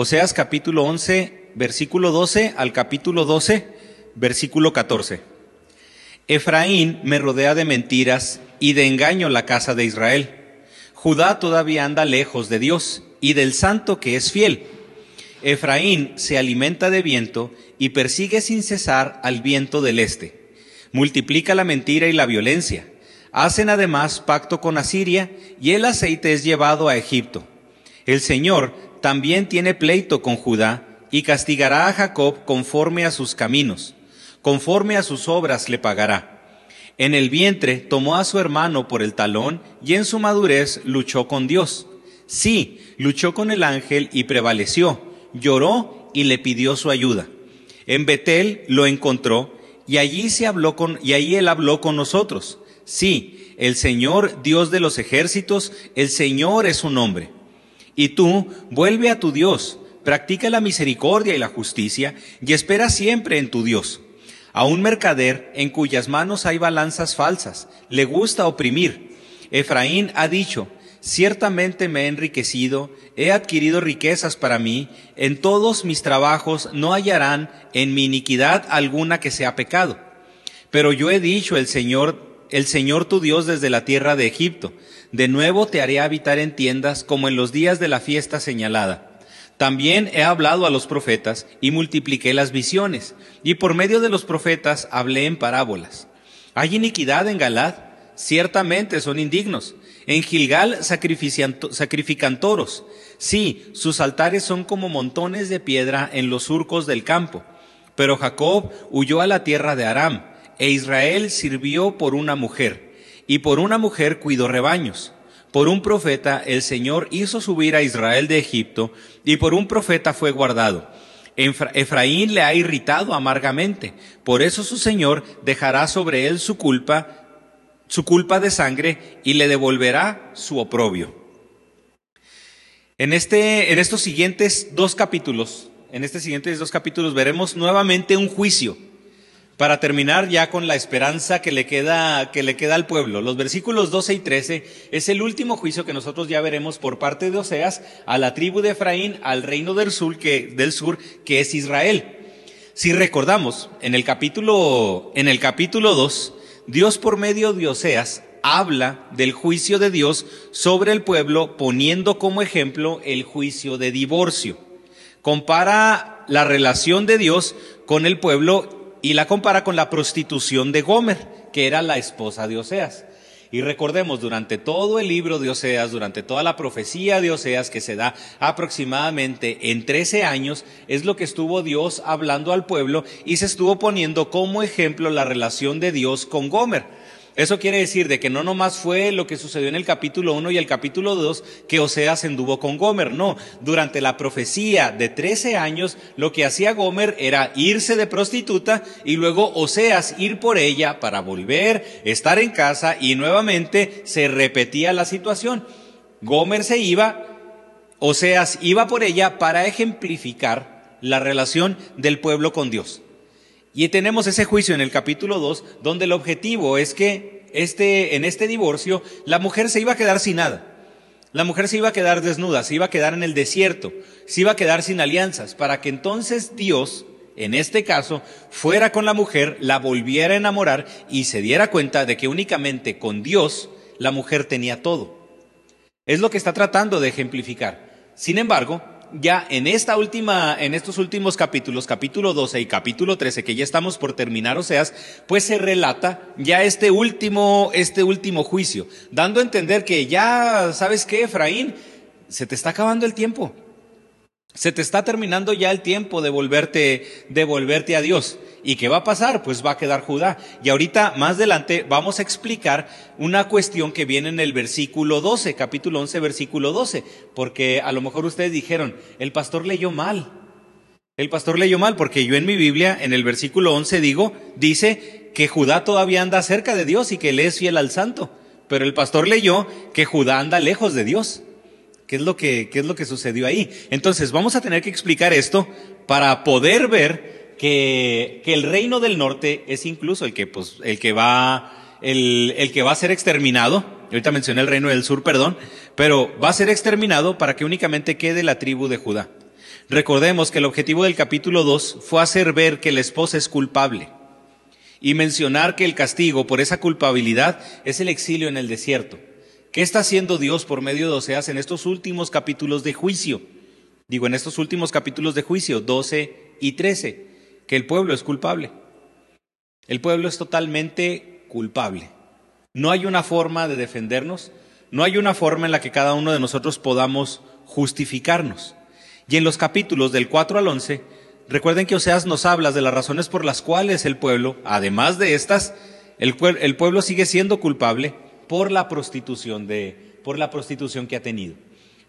Oseas capítulo 11, versículo 12 al capítulo 12, versículo 14. Efraín me rodea de mentiras y de engaño la casa de Israel. Judá todavía anda lejos de Dios y del santo que es fiel. Efraín se alimenta de viento y persigue sin cesar al viento del este. Multiplica la mentira y la violencia. Hacen además pacto con Asiria y el aceite es llevado a Egipto. El Señor también tiene pleito con Judá y castigará a Jacob conforme a sus caminos, conforme a sus obras le pagará. En el vientre tomó a su hermano por el talón y en su madurez luchó con Dios. Sí, luchó con el ángel y prevaleció, lloró y le pidió su ayuda. En Betel lo encontró y allí se habló con y él habló con nosotros. Sí, el Señor, Dios de los ejércitos, el Señor es su nombre. Y tú, vuelve a tu Dios, practica la misericordia y la justicia, y espera siempre en tu Dios. A un mercader en cuyas manos hay balanzas falsas, le gusta oprimir. Efraín ha dicho, ciertamente me he enriquecido, he adquirido riquezas para mí, en todos mis trabajos no hallarán en mi iniquidad alguna que sea pecado. Pero yo he dicho el Señor, el Señor tu Dios desde la tierra de Egipto, de nuevo te haré habitar en tiendas como en los días de la fiesta señalada. También he hablado a los profetas y multipliqué las visiones, y por medio de los profetas hablé en parábolas. ¿Hay iniquidad en Galad? Ciertamente son indignos. En Gilgal sacrifican toros. Sí, sus altares son como montones de piedra en los surcos del campo. Pero Jacob huyó a la tierra de Aram, e Israel sirvió por una mujer y por una mujer cuidó rebaños. Por un profeta el Señor hizo subir a Israel de Egipto, y por un profeta fue guardado. Efraín le ha irritado amargamente, por eso su Señor dejará sobre él su culpa, su culpa de sangre, y le devolverá su oprobio. En, este, en estos siguientes dos capítulos, en estos siguientes dos capítulos veremos nuevamente un juicio para terminar ya con la esperanza que le queda, que le queda al pueblo. Los versículos 12 y 13 es el último juicio que nosotros ya veremos por parte de Oseas a la tribu de Efraín, al reino del sur, que, es Israel. Si recordamos, en el capítulo, en el capítulo 2, Dios por medio de Oseas habla del juicio de Dios sobre el pueblo, poniendo como ejemplo el juicio de divorcio. Compara la relación de Dios con el pueblo y la compara con la prostitución de Gomer, que era la esposa de Oseas. Y recordemos, durante todo el libro de Oseas, durante toda la profecía de Oseas que se da aproximadamente en 13 años, es lo que estuvo Dios hablando al pueblo y se estuvo poniendo como ejemplo la relación de Dios con Gomer. Eso quiere decir de que no nomás fue lo que sucedió en el capítulo 1 y el capítulo 2 que Oseas anduvo con Gomer, no. Durante la profecía de 13 años, lo que hacía Gomer era irse de prostituta y luego Oseas ir por ella para volver, estar en casa y nuevamente se repetía la situación. Gomer se iba, Oseas iba por ella para ejemplificar la relación del pueblo con Dios. Y tenemos ese juicio en el capítulo 2, donde el objetivo es que este, en este divorcio la mujer se iba a quedar sin nada. La mujer se iba a quedar desnuda, se iba a quedar en el desierto, se iba a quedar sin alianzas, para que entonces Dios, en este caso, fuera con la mujer, la volviera a enamorar y se diera cuenta de que únicamente con Dios la mujer tenía todo. Es lo que está tratando de ejemplificar. Sin embargo, ya en esta última, en estos últimos capítulos, capítulo 12 y capítulo 13, que ya estamos por terminar, o sea, pues se relata ya este último, este último juicio, dando a entender que ya, ¿sabes qué, Efraín? Se te está acabando el tiempo. Se te está terminando ya el tiempo de volverte, de volverte a Dios. ¿Y qué va a pasar? Pues va a quedar Judá. Y ahorita, más adelante, vamos a explicar una cuestión que viene en el versículo 12, capítulo 11, versículo 12. Porque a lo mejor ustedes dijeron, el pastor leyó mal. El pastor leyó mal, porque yo en mi Biblia, en el versículo 11, digo, dice que Judá todavía anda cerca de Dios y que le es fiel al santo. Pero el pastor leyó que Judá anda lejos de Dios. ¿Qué es lo que, qué es lo que sucedió ahí? Entonces, vamos a tener que explicar esto para poder ver que, que el reino del norte es incluso el que, pues, el que va, el, el que va a ser exterminado. Ahorita mencioné el reino del sur, perdón, pero va a ser exterminado para que únicamente quede la tribu de Judá. Recordemos que el objetivo del capítulo 2 fue hacer ver que la esposa es culpable y mencionar que el castigo por esa culpabilidad es el exilio en el desierto. ¿Qué está haciendo Dios por medio de Oseas en estos últimos capítulos de juicio? Digo, en estos últimos capítulos de juicio, 12 y 13, que el pueblo es culpable. El pueblo es totalmente culpable. No hay una forma de defendernos, no hay una forma en la que cada uno de nosotros podamos justificarnos. Y en los capítulos del 4 al 11, recuerden que Oseas nos habla de las razones por las cuales el pueblo, además de estas, el pueblo sigue siendo culpable por la prostitución de, por la prostitución que ha tenido.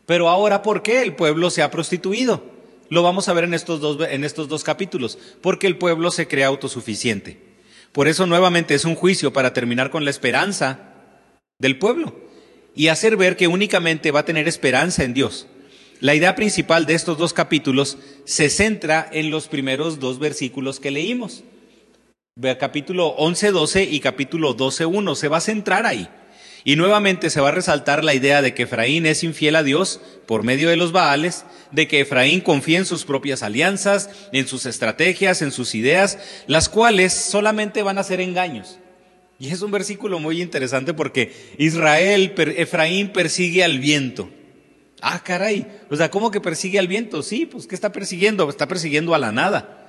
Pero ahora, ¿por qué el pueblo se ha prostituido? Lo vamos a ver en estos dos, en estos dos capítulos, porque el pueblo se cree autosuficiente. Por eso nuevamente es un juicio para terminar con la esperanza del pueblo y hacer ver que únicamente va a tener esperanza en Dios. La idea principal de estos dos capítulos se centra en los primeros dos versículos que leímos. Capítulo 11-12 y capítulo 12-1. Se va a centrar ahí. Y nuevamente se va a resaltar la idea de que Efraín es infiel a Dios por medio de los Baales, de que Efraín confía en sus propias alianzas, en sus estrategias, en sus ideas, las cuales solamente van a ser engaños. Y es un versículo muy interesante porque Israel, Efraín persigue al viento. Ah, caray. O sea, ¿cómo que persigue al viento? Sí, pues ¿qué está persiguiendo? Está persiguiendo a la nada.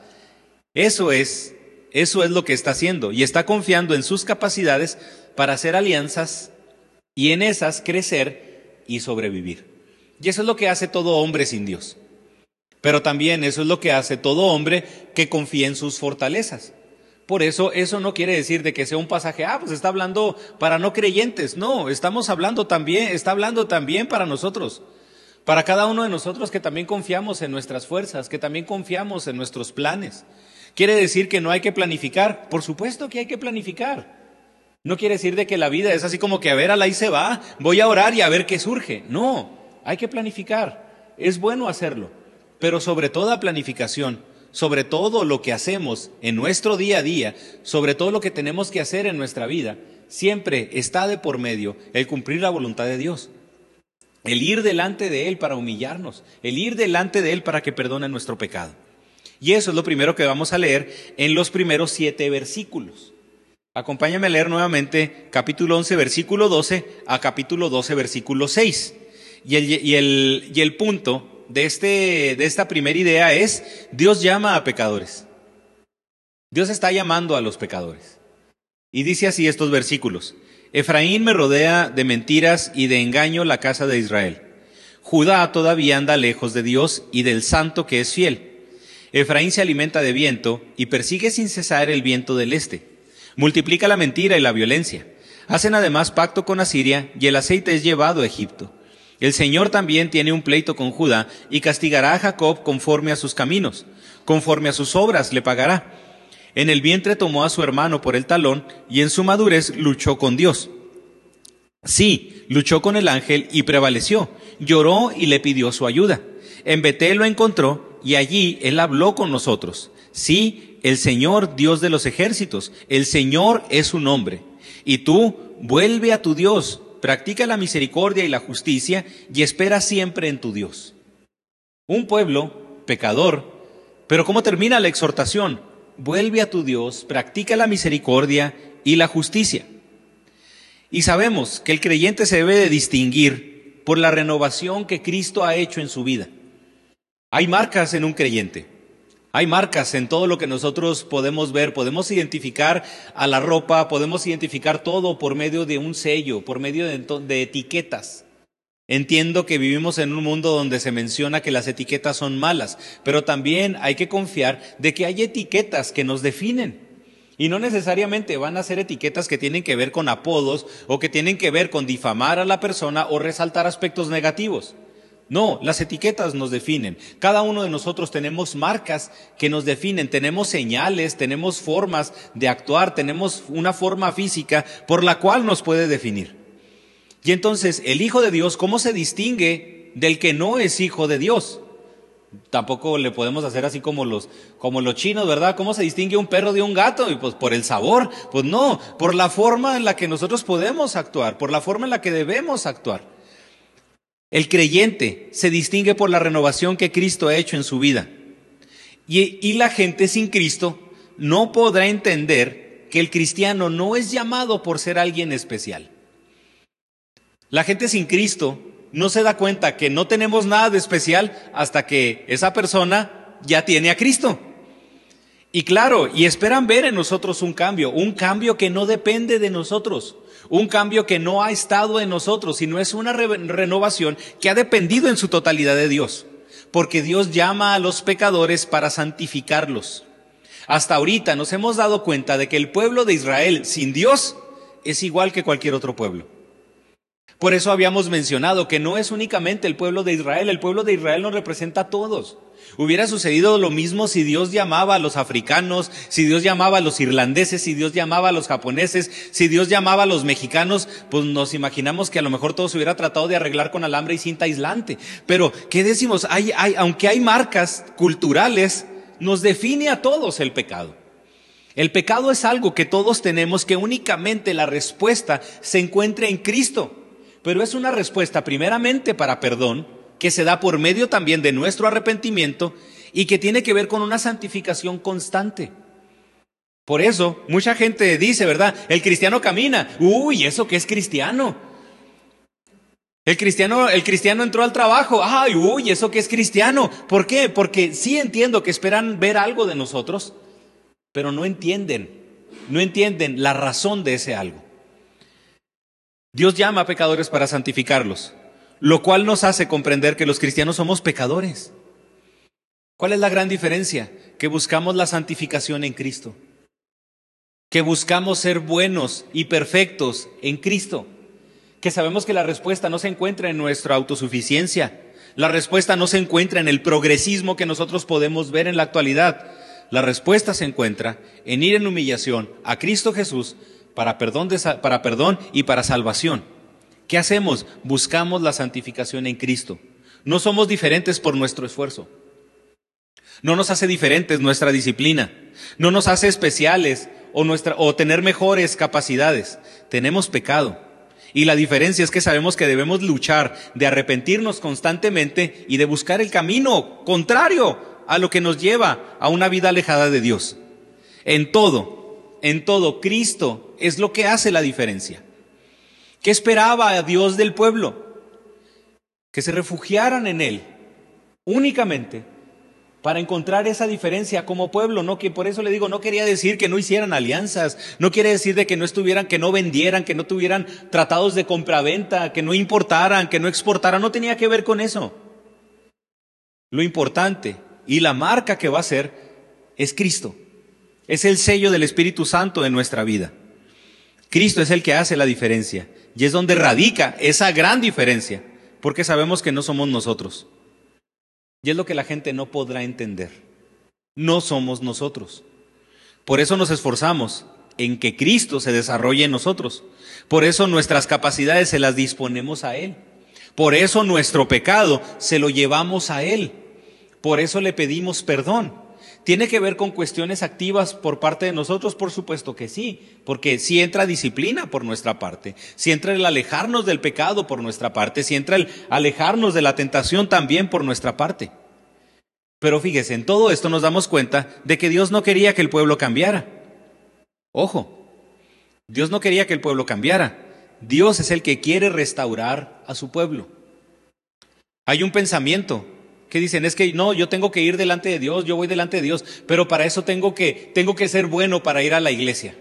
Eso es, eso es lo que está haciendo. Y está confiando en sus capacidades para hacer alianzas y en esas crecer y sobrevivir. Y eso es lo que hace todo hombre sin Dios. Pero también eso es lo que hace todo hombre que confía en sus fortalezas. Por eso, eso no quiere decir de que sea un pasaje, ah, pues está hablando para no creyentes. No, estamos hablando también, está hablando también para nosotros. Para cada uno de nosotros que también confiamos en nuestras fuerzas, que también confiamos en nuestros planes. ¿Quiere decir que no hay que planificar? Por supuesto que hay que planificar. No quiere decir de que la vida es así como que a ver, a la ahí se va, voy a orar y a ver qué surge. No, hay que planificar. Es bueno hacerlo. Pero sobre toda planificación, sobre todo lo que hacemos en nuestro día a día, sobre todo lo que tenemos que hacer en nuestra vida, siempre está de por medio el cumplir la voluntad de Dios el ir delante de Él para humillarnos, el ir delante de Él para que perdone nuestro pecado. Y eso es lo primero que vamos a leer en los primeros siete versículos. Acompáñame a leer nuevamente capítulo 11, versículo 12 a capítulo 12, versículo 6. Y el, y el, y el punto de, este, de esta primera idea es, Dios llama a pecadores. Dios está llamando a los pecadores. Y dice así estos versículos. Efraín me rodea de mentiras y de engaño la casa de Israel. Judá todavía anda lejos de Dios y del santo que es fiel. Efraín se alimenta de viento y persigue sin cesar el viento del este. Multiplica la mentira y la violencia. Hacen además pacto con Asiria y el aceite es llevado a Egipto. El Señor también tiene un pleito con Judá y castigará a Jacob conforme a sus caminos. Conforme a sus obras le pagará. En el vientre tomó a su hermano por el talón y en su madurez luchó con Dios. Sí, luchó con el ángel y prevaleció. Lloró y le pidió su ayuda. En Betel lo encontró y allí él habló con nosotros. Sí, el Señor, Dios de los ejércitos, el Señor es su nombre. Y tú, vuelve a tu Dios, practica la misericordia y la justicia y espera siempre en tu Dios. Un pueblo pecador, pero ¿cómo termina la exhortación? vuelve a tu Dios, practica la misericordia y la justicia. Y sabemos que el creyente se debe de distinguir por la renovación que Cristo ha hecho en su vida. Hay marcas en un creyente. Hay marcas en todo lo que nosotros podemos ver, podemos identificar a la ropa, podemos identificar todo por medio de un sello, por medio de, etiquetas. Entiendo que vivimos en un mundo donde se menciona que las etiquetas son malas, pero también hay que confiar de que hay etiquetas que nos definen. Y no necesariamente van a ser etiquetas que tienen que ver con apodos o que tienen que ver con difamar a la persona o resaltar aspectos negativos. No, las etiquetas nos definen. Cada uno de nosotros tenemos marcas que nos definen, tenemos señales, tenemos formas de actuar, tenemos una forma física por la cual nos puede definir. Y entonces, el Hijo de Dios, ¿cómo se distingue del que no es Hijo de Dios? Tampoco le podemos hacer así como los, como los chinos, ¿verdad? ¿Cómo se distingue un perro de un gato? Y pues por el sabor. Pues no, por la forma en la que nosotros podemos actuar, por la forma en la que debemos actuar. El creyente se distingue por la renovación que Cristo ha hecho en su vida. Y, la gente sin Cristo no podrá entender que el cristiano no es llamado por ser alguien especial. La gente sin Cristo no se da cuenta que no tenemos nada de especial hasta que esa persona ya tiene a Cristo. Y claro, y esperan ver en nosotros un cambio, un cambio que no depende de nosotros, un cambio que no ha estado en nosotros, sino es una renovación que ha dependido en su totalidad de Dios, porque Dios llama a los pecadores para santificarlos. Hasta ahorita nos hemos dado cuenta de que el pueblo de Israel sin Dios es igual que cualquier otro pueblo. Por eso habíamos mencionado que no es únicamente el pueblo de Israel, el pueblo de Israel nos representa a todos. Hubiera sucedido lo mismo si Dios llamaba a los africanos, si Dios llamaba a los irlandeses, si Dios llamaba a los japoneses, si Dios llamaba a los mexicanos, pues nos imaginamos que a lo mejor todo se hubiera tratado de arreglar con alambre y cinta aislante. Pero, ¿qué decimos? Hay, hay, aunque hay marcas culturales, nos define a todos el pecado. El pecado es algo que todos tenemos que únicamente la respuesta se encuentra en Cristo. Pero es una respuesta primeramente para perdón, que se da por medio también de nuestro arrepentimiento y que tiene que ver con una santificación constante. Por eso, mucha gente dice, ¿verdad? El cristiano camina. Uy, ¿eso qué es cristiano? El cristiano, el cristiano entró al trabajo. Ay, uy, ¿eso qué es cristiano? ¿Por qué? Porque sí entiendo que esperan ver algo de nosotros, pero no entienden, no entienden la razón de ese algo. Dios llama a pecadores para santificarlos lo cual nos hace comprender que los cristianos somos pecadores. ¿Cuál es la gran diferencia? Que buscamos la santificación en Cristo, que buscamos ser buenos y perfectos en Cristo, que sabemos que la respuesta no se encuentra en nuestra autosuficiencia, la respuesta no se encuentra en el progresismo que nosotros podemos ver en la actualidad, la respuesta se encuentra en ir en humillación a Cristo Jesús para perdón, para perdón y para salvación. ¿Qué hacemos? Buscamos la santificación en Cristo. No somos diferentes por nuestro esfuerzo. No nos hace diferentes nuestra disciplina. No nos hace especiales o, o tener mejores capacidades. Tenemos pecado. Y la diferencia es que sabemos que debemos luchar de arrepentirnos constantemente y de buscar el camino contrario a lo que nos lleva a una vida alejada de Dios. En todo, en todo, Cristo es lo que hace la diferencia. ¿Qué esperaba a Dios del pueblo? Que se refugiaran en Él únicamente para encontrar esa diferencia como pueblo, no que por eso le digo, no quería decir que no hicieran alianzas, no quiere decir de que no estuvieran, que no vendieran, que no tuvieran tratados de compraventa, que no importaran, que no exportaran, no tenía que ver con eso. Lo importante y la marca que va a ser es Cristo. Es el sello del Espíritu Santo en nuestra vida. Cristo es el que hace la diferencia. Y es donde radica esa gran diferencia, porque sabemos que no somos nosotros. Y es lo que la gente no podrá entender. No somos nosotros. Por eso nos esforzamos en que Cristo se desarrolle en nosotros. Por eso nuestras capacidades se las disponemos a Él. Por eso nuestro pecado se lo llevamos a Él. Por eso le pedimos perdón. ¿Tiene que ver con cuestiones activas por parte de nosotros? Por supuesto que sí, porque si entra disciplina por nuestra parte, si entra el alejarnos del pecado por nuestra parte, si entra el alejarnos de la tentación también por nuestra parte. Pero fíjese, en todo esto nos damos cuenta de que Dios no quería que el pueblo cambiara. Ojo, Dios no quería que el pueblo cambiara. Dios es el que quiere restaurar a su pueblo. Hay un pensamiento que dicen, es que no, yo tengo que ir delante de Dios, yo voy delante de Dios, pero para eso tengo que, tengo que ser bueno para ir a la iglesia.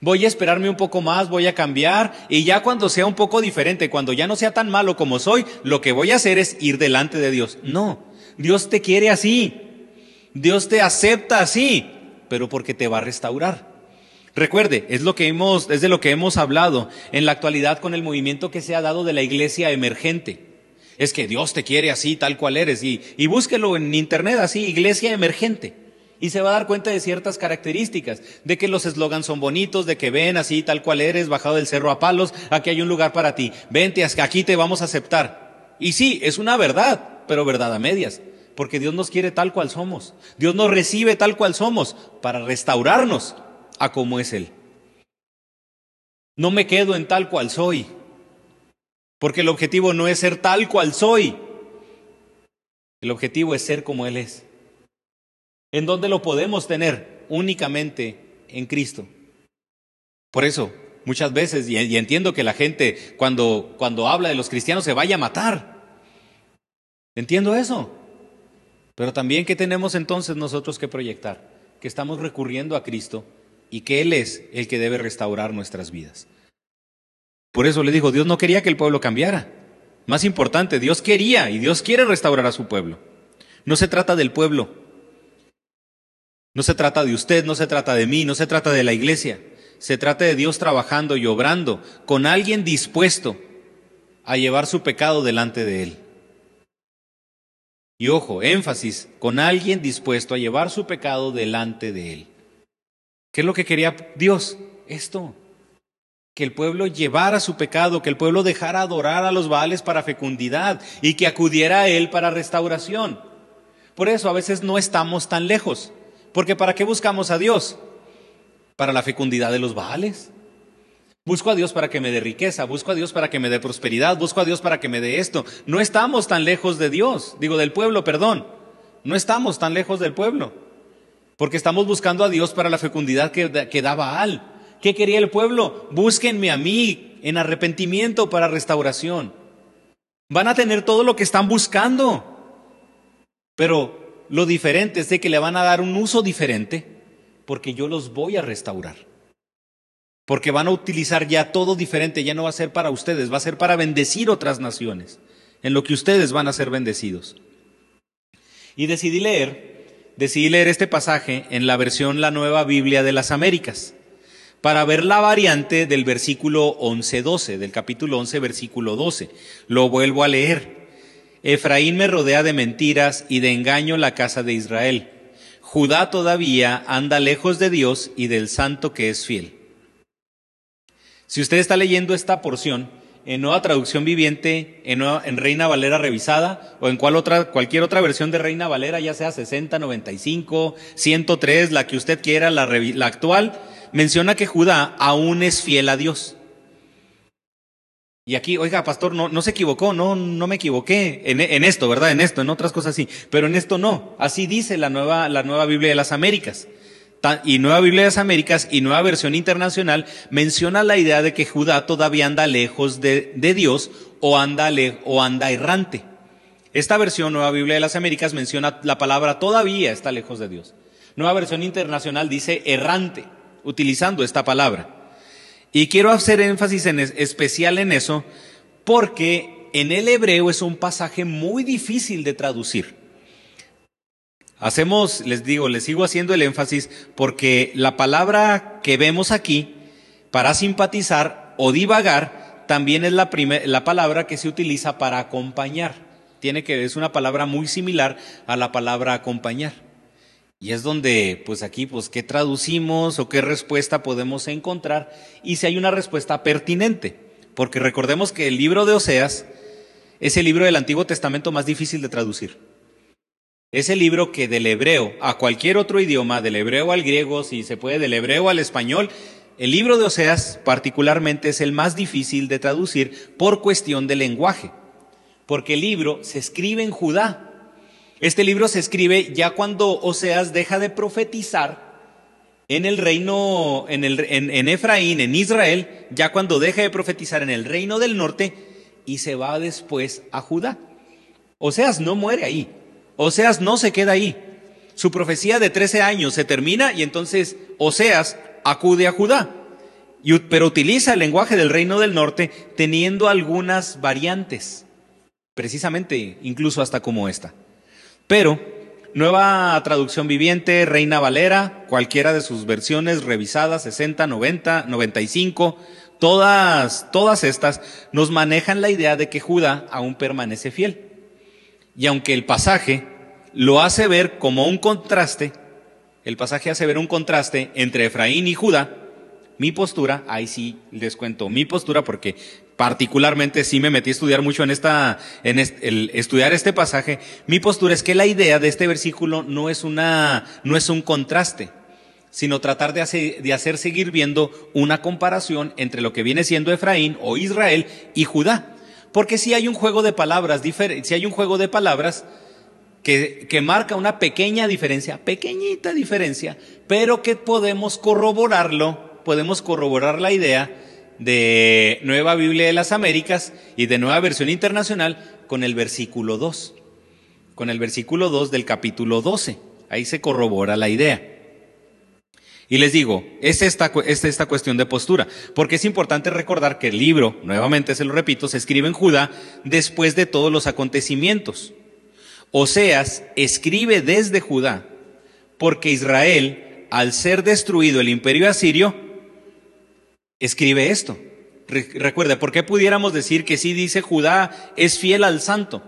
Voy a esperarme un poco más, voy a cambiar y ya cuando sea un poco diferente, cuando ya no sea tan malo como soy, lo que voy a hacer es ir delante de Dios. No, Dios te quiere así, Dios te acepta así, pero porque te va a restaurar. Recuerde, es lo que hemos, es de lo que hemos hablado en la actualidad con el movimiento que se ha dado de la iglesia emergente. Es que Dios te quiere así, tal cual eres. Y, búsquelo en internet así, iglesia emergente. Y se va a dar cuenta de ciertas características, de que los eslogans son bonitos, de que ven así, tal cual eres, bajado del cerro a palos, aquí hay un lugar para ti. Vente, aquí te vamos a aceptar. Y sí, es una verdad, pero verdad a medias. Porque Dios nos quiere tal cual somos. Dios nos recibe tal cual somos para restaurarnos a como es Él. No me quedo en tal cual soy. Porque el objetivo no es ser tal cual soy. El objetivo es ser como Él es. ¿En dónde lo podemos tener? Únicamente en Cristo. Por eso, muchas veces, y, entiendo que la gente cuando, cuando habla de los cristianos se vaya a matar. Entiendo eso. Pero también que tenemos entonces nosotros que proyectar, que estamos recurriendo a Cristo y que Él es el que debe restaurar nuestras vidas. Por eso le digo, Dios no quería que el pueblo cambiara. Más importante, Dios quería y Dios quiere restaurar a su pueblo. No se trata del pueblo. No se trata de usted, no se trata de mí, no se trata de la iglesia. Se trata de Dios trabajando y obrando con alguien dispuesto a llevar su pecado delante de Él. Y ojo, énfasis, con alguien dispuesto a llevar su pecado delante de Él. ¿Qué es lo que quería Dios? Esto, que el pueblo llevara su pecado, que el pueblo dejara adorar a los Baales para fecundidad y que acudiera a Él para restauración. Por eso a veces no estamos tan lejos, porque ¿para qué buscamos a Dios? Para la fecundidad de los Baales. Busco a Dios para que me dé riqueza, busco a Dios para que me dé prosperidad, busco a Dios para que me dé esto. No estamos tan lejos de Dios, digo del pueblo, perdón. No estamos tan lejos del pueblo, porque estamos buscando a Dios para la fecundidad que, que da Baal. ¿Qué quería el pueblo? Búsquenme a mí en arrepentimiento para restauración. Van a tener todo lo que están buscando. Pero lo diferente es de que le van a dar un uso diferente porque yo los voy a restaurar. Porque van a utilizar ya todo diferente, ya no va a ser para ustedes, va a ser para bendecir otras naciones, en lo que ustedes van a ser bendecidos. Y decidí leer, decidí leer este pasaje en la versión La Nueva Biblia de las Américas para ver la variante del versículo 11-12, del capítulo 11, versículo 12. Lo vuelvo a leer. Efraín me rodea de mentiras y de engaño la casa de Israel. Judá todavía anda lejos de Dios y del santo que es fiel. Si usted está leyendo esta porción en nueva traducción viviente, en, en Reina Valera revisada o en cual otra, cualquier otra versión de Reina Valera, ya sea 60, 95, 103, la que usted quiera, la actual, menciona que Judá aún es fiel a Dios. Y aquí, oiga, pastor, no, se equivocó, no, no me equivoqué en, en, esto, ¿verdad? En esto, en otras cosas sí, pero en esto no. Así dice la nueva, la nueva Biblia de las Américas. Y Nueva Biblia de las Américas y Nueva Versión Internacional menciona la idea de que Judá todavía anda lejos de, de Dios o anda, le, o anda errante. Esta versión, Nueva Biblia de las Américas, menciona la palabra todavía está lejos de Dios. Nueva Versión Internacional dice errante utilizando esta palabra. Y quiero hacer énfasis en especial en eso porque en el hebreo es un pasaje muy difícil de traducir. Hacemos, les digo, les sigo haciendo el énfasis porque la palabra que vemos aquí para simpatizar o divagar también es la, la palabra que se utiliza para acompañar. Tiene que es una palabra muy similar a la palabra acompañar. Y es donde, pues aquí, pues, ¿qué traducimos o qué respuesta podemos encontrar? Y si hay una respuesta pertinente, porque recordemos que el libro de Oseas es el libro del Antiguo Testamento más difícil de traducir. Es el libro que del hebreo a cualquier otro idioma, del hebreo al griego, si se puede, del hebreo al español, el libro de Oseas particularmente es el más difícil de traducir por cuestión de lenguaje, porque el libro se escribe en Judá, este libro se escribe ya cuando Oseas deja de profetizar en el reino, en, el, en, Efraín, en Israel, ya cuando deja de profetizar en el reino del norte y se va después a Judá. Oseas no muere ahí, Oseas no se queda ahí. Su profecía de 13 años se termina y entonces Oseas acude a Judá, pero utiliza el lenguaje del reino del norte teniendo algunas variantes, precisamente incluso hasta como esta. Pero, nueva traducción viviente, Reina Valera, cualquiera de sus versiones revisadas, 60, 90, 95, todas, todas estas nos manejan la idea de que Judá aún permanece fiel. Y aunque el pasaje lo hace ver como un contraste, el pasaje hace ver un contraste entre Efraín y Judá, mi postura, ahí sí les cuento mi postura porque particularmente sí me metí a estudiar mucho en esta, en el estudiar este pasaje. Mi postura es que la idea de este versículo no es una, no es un contraste, sino tratar de hacer, de hacer seguir viendo una comparación entre lo que viene siendo Efraín o Israel y Judá. Porque si hay un juego de palabras, si hay un juego de palabras que, que marca una pequeña diferencia, pequeñita diferencia, pero que podemos corroborarlo, podemos corroborar la idea de Nueva Biblia de las Américas y de Nueva Versión Internacional con el versículo 2, con el versículo 2 del capítulo 12. Ahí se corrobora la idea. Y les digo, es esta, es esta cuestión de postura, porque es importante recordar que el libro, nuevamente se lo repito, se escribe en Judá después de todos los acontecimientos. Oseas escribe desde Judá, porque Israel, al ser destruido el imperio asirio, escribe esto. Recuerda, ¿por qué pudiéramos decir que sí dice Judá es fiel al santo?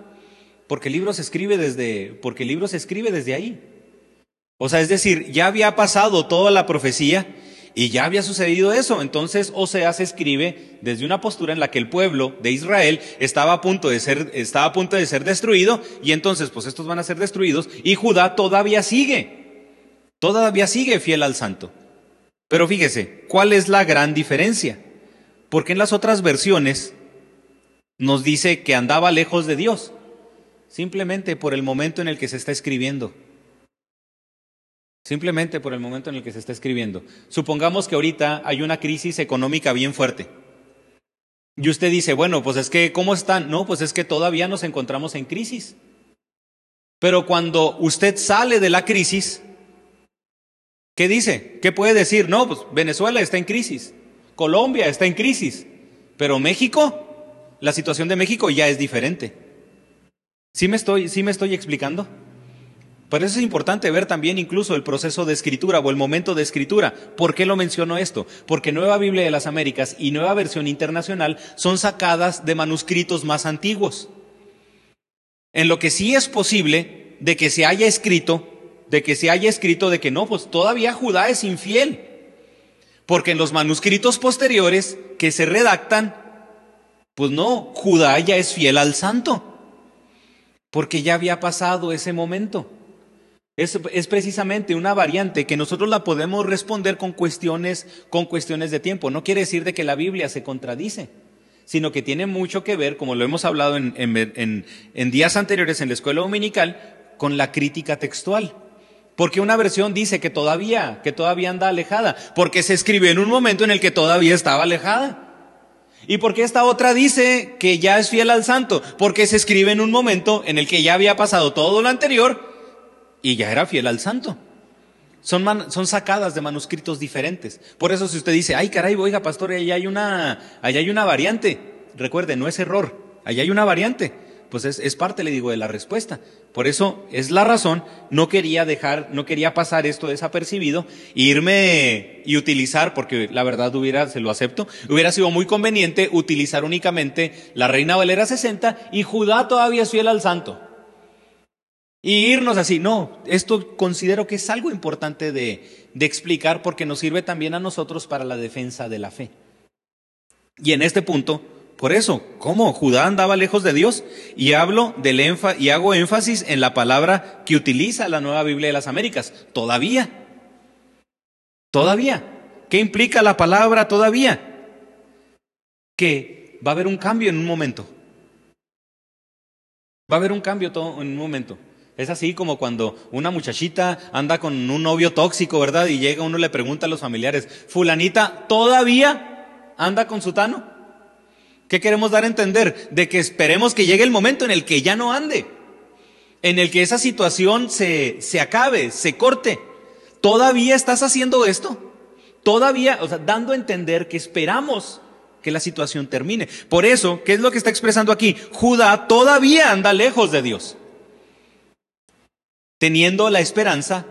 Porque el libro se escribe desde, porque el libro se escribe desde ahí. O sea, es decir, ya había pasado toda la profecía y ya había sucedido eso. Entonces Oseas escribe desde una postura en la que el pueblo de Israel estaba a punto de ser, estaba a punto de ser destruido y entonces pues estos van a ser destruidos y Judá todavía sigue. Todavía sigue fiel al santo. Pero fíjese, ¿cuál es la gran diferencia? Porque en las otras versiones nos dice que andaba lejos de Dios, simplemente por el momento en el que se está escribiendo. Simplemente por el momento en el que se está escribiendo. Supongamos que ahorita hay una crisis económica bien fuerte. Y usted dice, bueno, pues es que, ¿cómo están? No, pues es que todavía nos encontramos en crisis. Pero cuando usted sale de la crisis, ¿qué dice? ¿Qué puede decir? No, pues Venezuela está en crisis, Colombia está en crisis, pero México, la situación de México ya es diferente. ¿Sí me estoy, sí me estoy explicando? Por eso es importante ver también incluso el proceso de escritura o el momento de escritura. ¿Por qué lo menciono esto? Porque Nueva Biblia de las Américas y Nueva Versión Internacional son sacadas de manuscritos más antiguos. En lo que sí es posible de que se haya escrito, de que se haya escrito de que no, pues todavía Judá es infiel. Porque en los manuscritos posteriores que se redactan, pues no, Judá ya es fiel al santo. Porque ya había pasado ese momento. Es, precisamente una variante que nosotros la podemos responder con cuestiones, con cuestiones de tiempo. No quiere decir de que la Biblia se contradice, sino que tiene mucho que ver, como lo hemos hablado en, en días anteriores en la escuela dominical, con la crítica textual. Porque una versión dice que todavía, que todavía anda alejada, porque se escribió en un momento en el que todavía estaba alejada. ¿Y porque esta otra dice que ya es fiel al santo? Porque se escribe en un momento en el que ya había pasado todo lo anterior y ya era fiel al santo. Son, son sacadas de manuscritos diferentes. Por eso si usted dice, ay caray, oiga pastor, allá hay una, allá hay una variante. Recuerde, no es error, allá hay una variante. Pues es, parte, le digo, de la respuesta. Por eso es la razón, no quería dejar, no quería pasar esto desapercibido, e irme y utilizar, porque la verdad hubiera, se lo acepto, hubiera sido muy conveniente utilizar únicamente la Reina Valera 60 y Judá todavía es fiel al santo. Y irnos así, no, esto considero que es algo importante de, explicar porque nos sirve también a nosotros para la defensa de la fe. Y en este punto, por eso, ¿cómo? Judá andaba lejos de Dios y hablo del y hago énfasis en la palabra que utiliza la Nueva Biblia de las Américas, todavía. Todavía. ¿Qué implica la palabra todavía? Que va a haber un cambio en un momento. Va a haber un cambio en un momento. Es así como cuando una muchachita anda con un novio tóxico, ¿verdad? Y llega uno le pregunta a los familiares, fulanita, ¿todavía anda con su tano? ¿Qué queremos dar a entender? De que esperemos que llegue el momento en el que ya no ande, en el que esa situación se, se acabe, se corte. ¿Todavía estás haciendo esto? Todavía, o sea, dando a entender que esperamos que la situación termine. Por eso, ¿qué es lo que está expresando aquí? Judá todavía anda lejos de Dios teniendo la esperanza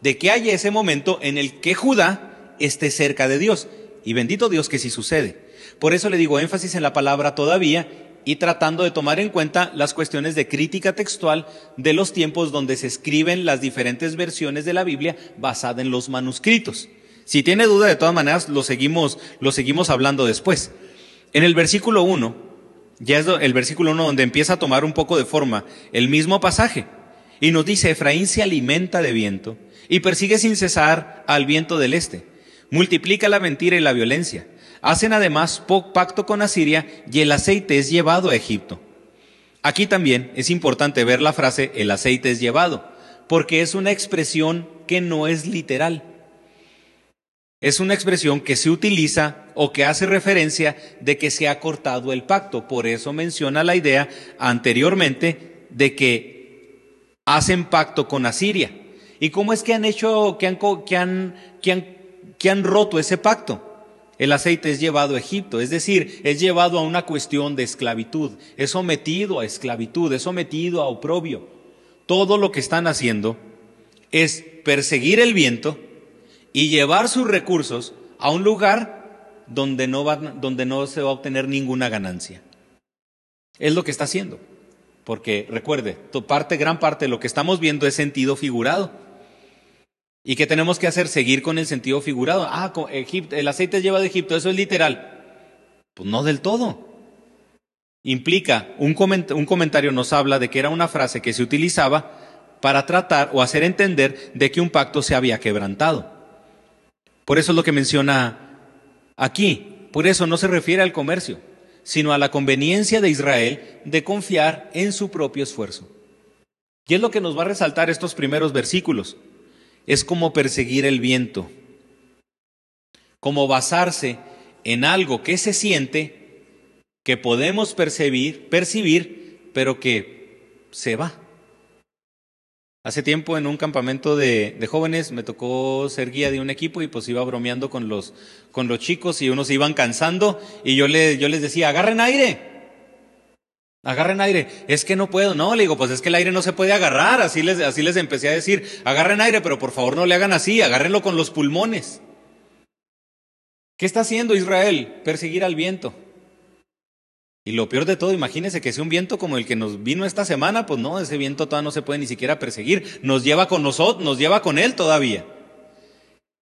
de que haya ese momento en el que Judá esté cerca de Dios. Y bendito Dios que sí sucede. Por eso le digo énfasis en la palabra todavía y tratando de tomar en cuenta las cuestiones de crítica textual de los tiempos donde se escriben las diferentes versiones de la Biblia basada en los manuscritos. Si tiene duda, de todas maneras, lo seguimos, lo seguimos hablando después. En el versículo 1, ya es el versículo 1 donde empieza a tomar un poco de forma el mismo pasaje. Y nos dice, Efraín se alimenta de viento y persigue sin cesar al viento del este. Multiplica la mentira y la violencia. Hacen además pacto con Asiria y el aceite es llevado a Egipto. Aquí también es importante ver la frase el aceite es llevado, porque es una expresión que no es literal. Es una expresión que se utiliza o que hace referencia de que se ha cortado el pacto. Por eso menciona la idea anteriormente de que hacen pacto con Asiria. ¿Y cómo es que han hecho, que han, que han, que han, que han roto ese pacto? El aceite es llevado a Egipto, es decir, es llevado a una cuestión de esclavitud, es sometido a esclavitud, es sometido a oprobio. Todo lo que están haciendo es perseguir el viento y llevar sus recursos a un lugar donde no, donde no se va a obtener ninguna ganancia. Es lo que está haciendo. Porque recuerde, gran parte de lo que estamos viendo es sentido figurado. ¿Y qué tenemos que hacer? Seguir con el sentido figurado. Ah, Egipto, el aceite lleva de Egipto, eso es literal. Pues no del todo. Implica, un, un comentario nos habla de que era una frase que se utilizaba para tratar o hacer entender de que un pacto se había quebrantado. Por eso es lo que menciona aquí. Por eso no se refiere al comercio, sino a la conveniencia de Israel de confiar en su propio esfuerzo. Y es lo que nos va a resaltar estos primeros versículos es como perseguir el viento, como basarse en algo que se siente, que podemos percibir, percibir, pero que se va. Hace tiempo en un campamento de, de, jóvenes me tocó ser guía de un equipo y pues iba bromeando con los, con los chicos y unos se iban cansando y yo, le, yo les decía, agarren aire, Agarren aire. Es que no puedo. No, le digo, pues es que el aire no se puede agarrar. Así les, así les empecé a decir. Agarren aire, pero por favor no le hagan así. Agárrenlo con los pulmones. ¿Qué está haciendo Israel? Perseguir al viento. Y lo peor de todo, imagínense que sea un viento como el que nos vino esta semana, pues no, ese viento todavía no se puede ni siquiera perseguir. Nos lleva con nosotros, nos lleva con él todavía.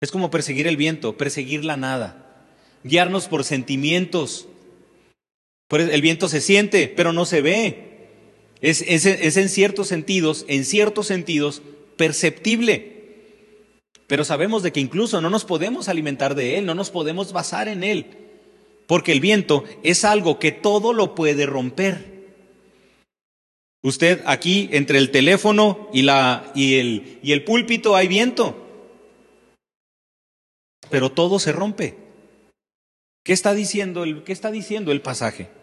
Es como perseguir el viento, perseguir la nada. Guiarnos por sentimientos, el viento se siente, pero no se ve. Es, en ciertos sentidos, en ciertos sentidos, perceptible. Pero sabemos de que incluso no nos podemos alimentar de él, no nos podemos basar en él. Porque el viento es algo que todo lo puede romper. Usted aquí entre el teléfono y, el, y el púlpito hay viento. Pero todo se rompe. ¿Qué está diciendo el, qué está diciendo el pasaje?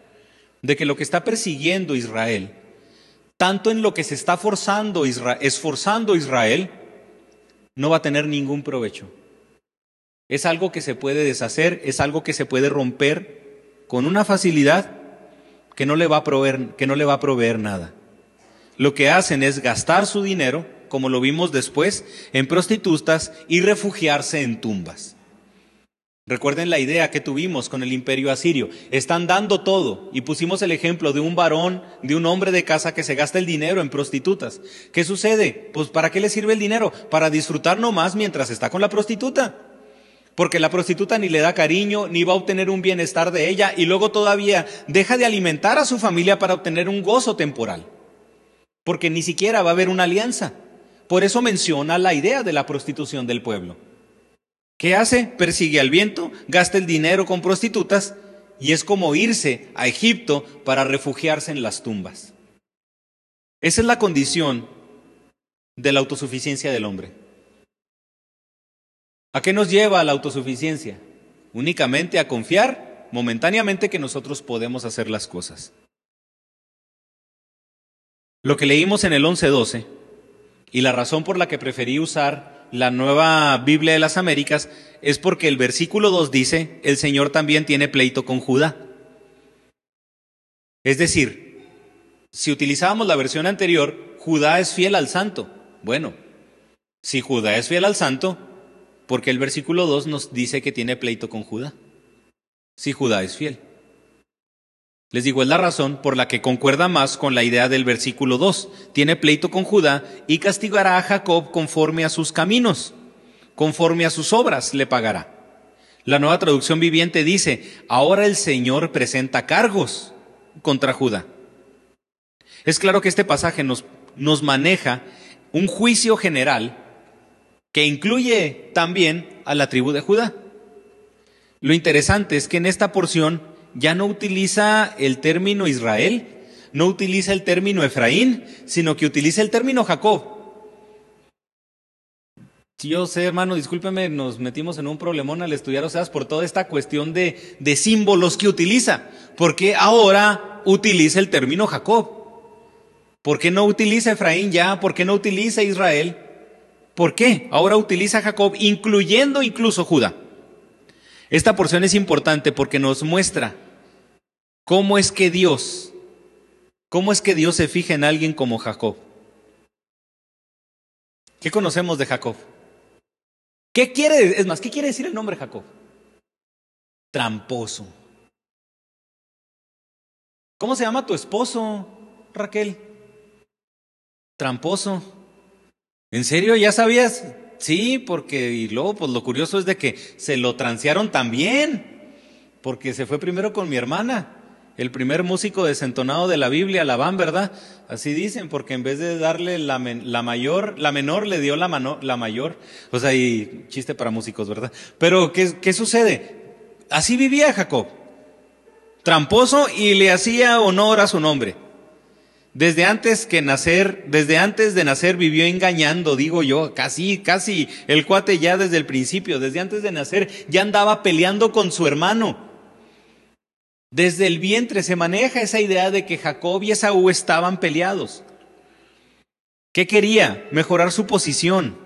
De que lo que está persiguiendo Israel, tanto en lo que se está forzando esforzando Israel, no va a tener ningún provecho. Es algo que se puede deshacer, es algo que se puede romper con una facilidad que no le va a proveer, que no le va a proveer nada. Lo que hacen es gastar su dinero, como lo vimos después, en prostitutas y refugiarse en tumbas. Recuerden la idea que tuvimos con el imperio asirio. Están dando todo y pusimos el ejemplo de un varón, de un hombre de casa que se gasta el dinero en prostitutas. ¿Qué sucede? Pues ¿para qué le sirve el dinero? Para disfrutar nomás mientras está con la prostituta. Porque la prostituta ni le da cariño, ni va a obtener un bienestar de ella y luego todavía deja de alimentar a su familia para obtener un gozo temporal. Porque ni siquiera va a haber una alianza. Por eso menciona la idea de la prostitución del pueblo. ¿Qué hace? Persigue al viento, gasta el dinero con prostitutas y es como irse a Egipto para refugiarse en las tumbas. Esa es la condición de la autosuficiencia del hombre. ¿A qué nos lleva la autosuficiencia? Únicamente a confiar momentáneamente que nosotros podemos hacer las cosas. Lo que leímos en el 11.12 y la razón por la que preferí usar la nueva Biblia de las Américas, es porque el versículo 2 dice, el Señor también tiene pleito con Judá. Es decir, si utilizábamos la versión anterior, Judá es fiel al santo. Bueno, si Judá es fiel al santo, porque el versículo 2 nos dice que tiene pleito con Judá? Si Judá es fiel. Les digo, es la razón por la que concuerda más con la idea del versículo 2. Tiene pleito con Judá y castigará a Jacob conforme a sus caminos, conforme a sus obras le pagará. La nueva traducción viviente dice, ahora el Señor presenta cargos contra Judá. Es claro que este pasaje nos, nos maneja un juicio general que incluye también a la tribu de Judá. Lo interesante es que en esta porción ya no utiliza el término Israel, no utiliza el término Efraín, sino que utiliza el término Jacob. Yo sé, hermano, discúlpeme, nos metimos en un problemón al estudiar Oseas por toda esta cuestión de, de símbolos que utiliza. ¿Por qué ahora utiliza el término Jacob? ¿Por qué no utiliza Efraín ya? ¿Por qué no utiliza Israel? ¿Por qué? Ahora utiliza Jacob, incluyendo incluso Judá. Esta porción es importante porque nos muestra cómo es que Dios, cómo es que Dios se fija en alguien como Jacob. ¿Qué conocemos de Jacob? ¿Qué quiere, es más, qué quiere decir el nombre Jacob? Tramposo. ¿Cómo se llama tu esposo, Raquel? Tramposo. ¿En serio? ¿Ya sabías? Sí, porque, y luego, pues lo curioso es de que se lo transearon también, porque se fue primero con mi hermana el primer músico desentonado de la Biblia, la van, ¿verdad? Así dicen, porque en vez de darle la, mayor, la menor le dio la, la mayor. O sea, y chiste para músicos, ¿verdad? Pero, ¿qué, ¿qué sucede? Así vivía Jacob, tramposo y le hacía honor a su nombre. Desde antes que nacer, desde antes de nacer vivió engañando, digo yo, casi, casi el cuate ya desde el principio, desde antes de nacer ya andaba peleando con su hermano. Desde el vientre se maneja esa idea de que Jacob y Esaú estaban peleados. ¿Qué quería? Mejorar su posición.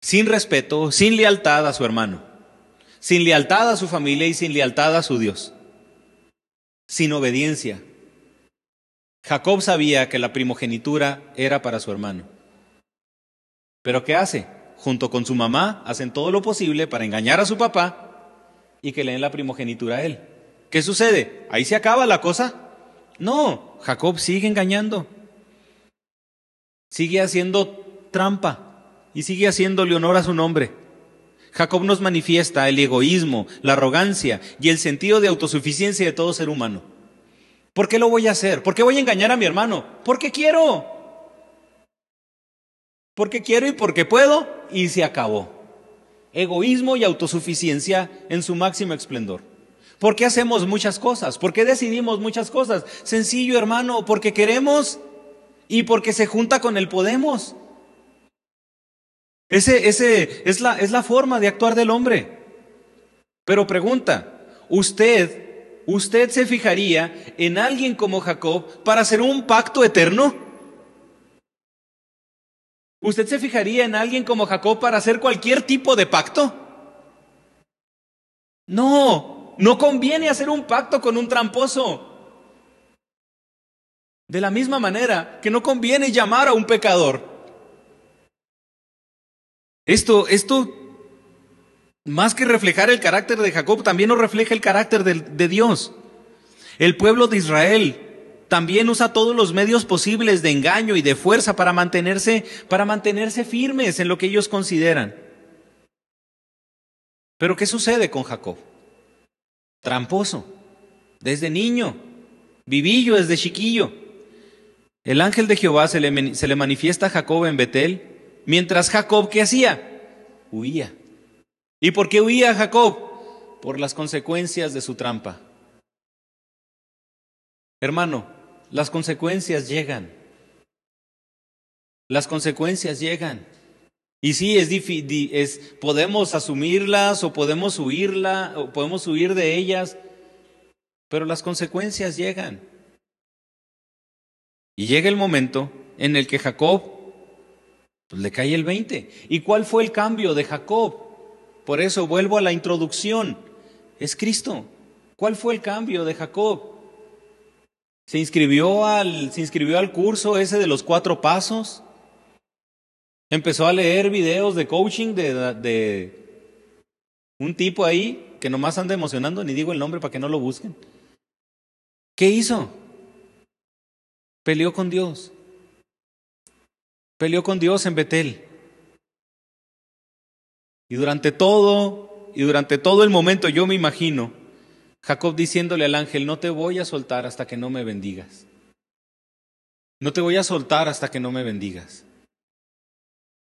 Sin respeto, sin lealtad a su hermano. Sin lealtad a su familia y sin lealtad a su Dios. Sin obediencia. Jacob sabía que la primogenitura era para su hermano. Pero ¿qué hace? Junto con su mamá hacen todo lo posible para engañar a su papá y que le den la primogenitura a él. ¿Qué sucede? ¿Ahí se acaba la cosa? No, Jacob sigue engañando. Sigue haciendo trampa y sigue haciéndole honor a su nombre. Jacob nos manifiesta el egoísmo, la arrogancia y el sentido de autosuficiencia de todo ser humano. ¿Por qué lo voy a hacer? ¿Por qué voy a engañar a mi hermano? Porque quiero. Porque quiero y porque puedo y se acabó. Egoísmo y autosuficiencia en su máximo esplendor. ¿Por qué hacemos muchas cosas? ¿Por qué decidimos muchas cosas? Sencillo, hermano, porque queremos y porque se junta con el podemos. Ese, ese es, la, es la forma de actuar del hombre. Pero pregunta, ¿usted, usted se fijaría en alguien como Jacob para hacer un pacto eterno? ¿Usted se fijaría en alguien como Jacob para hacer cualquier tipo de pacto? No, no conviene hacer un pacto con un tramposo. De la misma manera que no conviene llamar a un pecador. Esto, esto, más que reflejar el carácter de Jacob, también nos refleja el carácter de, de Dios. El pueblo de Israel también usa todos los medios posibles de engaño y de fuerza para mantenerse, para mantenerse firmes en lo que ellos consideran. Pero ¿qué sucede con Jacob? Tramposo, desde niño, vivillo desde chiquillo. El ángel de Jehová se le, se le manifiesta a Jacob en Betel, mientras Jacob, ¿qué hacía? Huía. ¿Y por qué huía Jacob? Por las consecuencias de su trampa. Hermano, las consecuencias llegan. Las consecuencias llegan. Y sí, es, es podemos asumirlas o podemos huirla o podemos huir de ellas, pero las consecuencias llegan. Y llega el momento en el que Jacob pues, le cae el 20. ¿Y cuál fue el cambio de Jacob? Por eso vuelvo a la introducción. Es Cristo. ¿Cuál fue el cambio de Jacob? Se inscribió al, se inscribió al curso ese de los cuatro pasos. Empezó a leer videos de coaching de, un tipo ahí que nomás anda emocionando, ni digo el nombre para que no lo busquen. ¿Qué hizo? Peleó con Dios. Peleó con Dios en Betel. Y durante todo, y durante todo el momento yo me imagino Jacob diciéndole al ángel, no te voy a soltar hasta que no me bendigas. No te voy a soltar hasta que no me bendigas.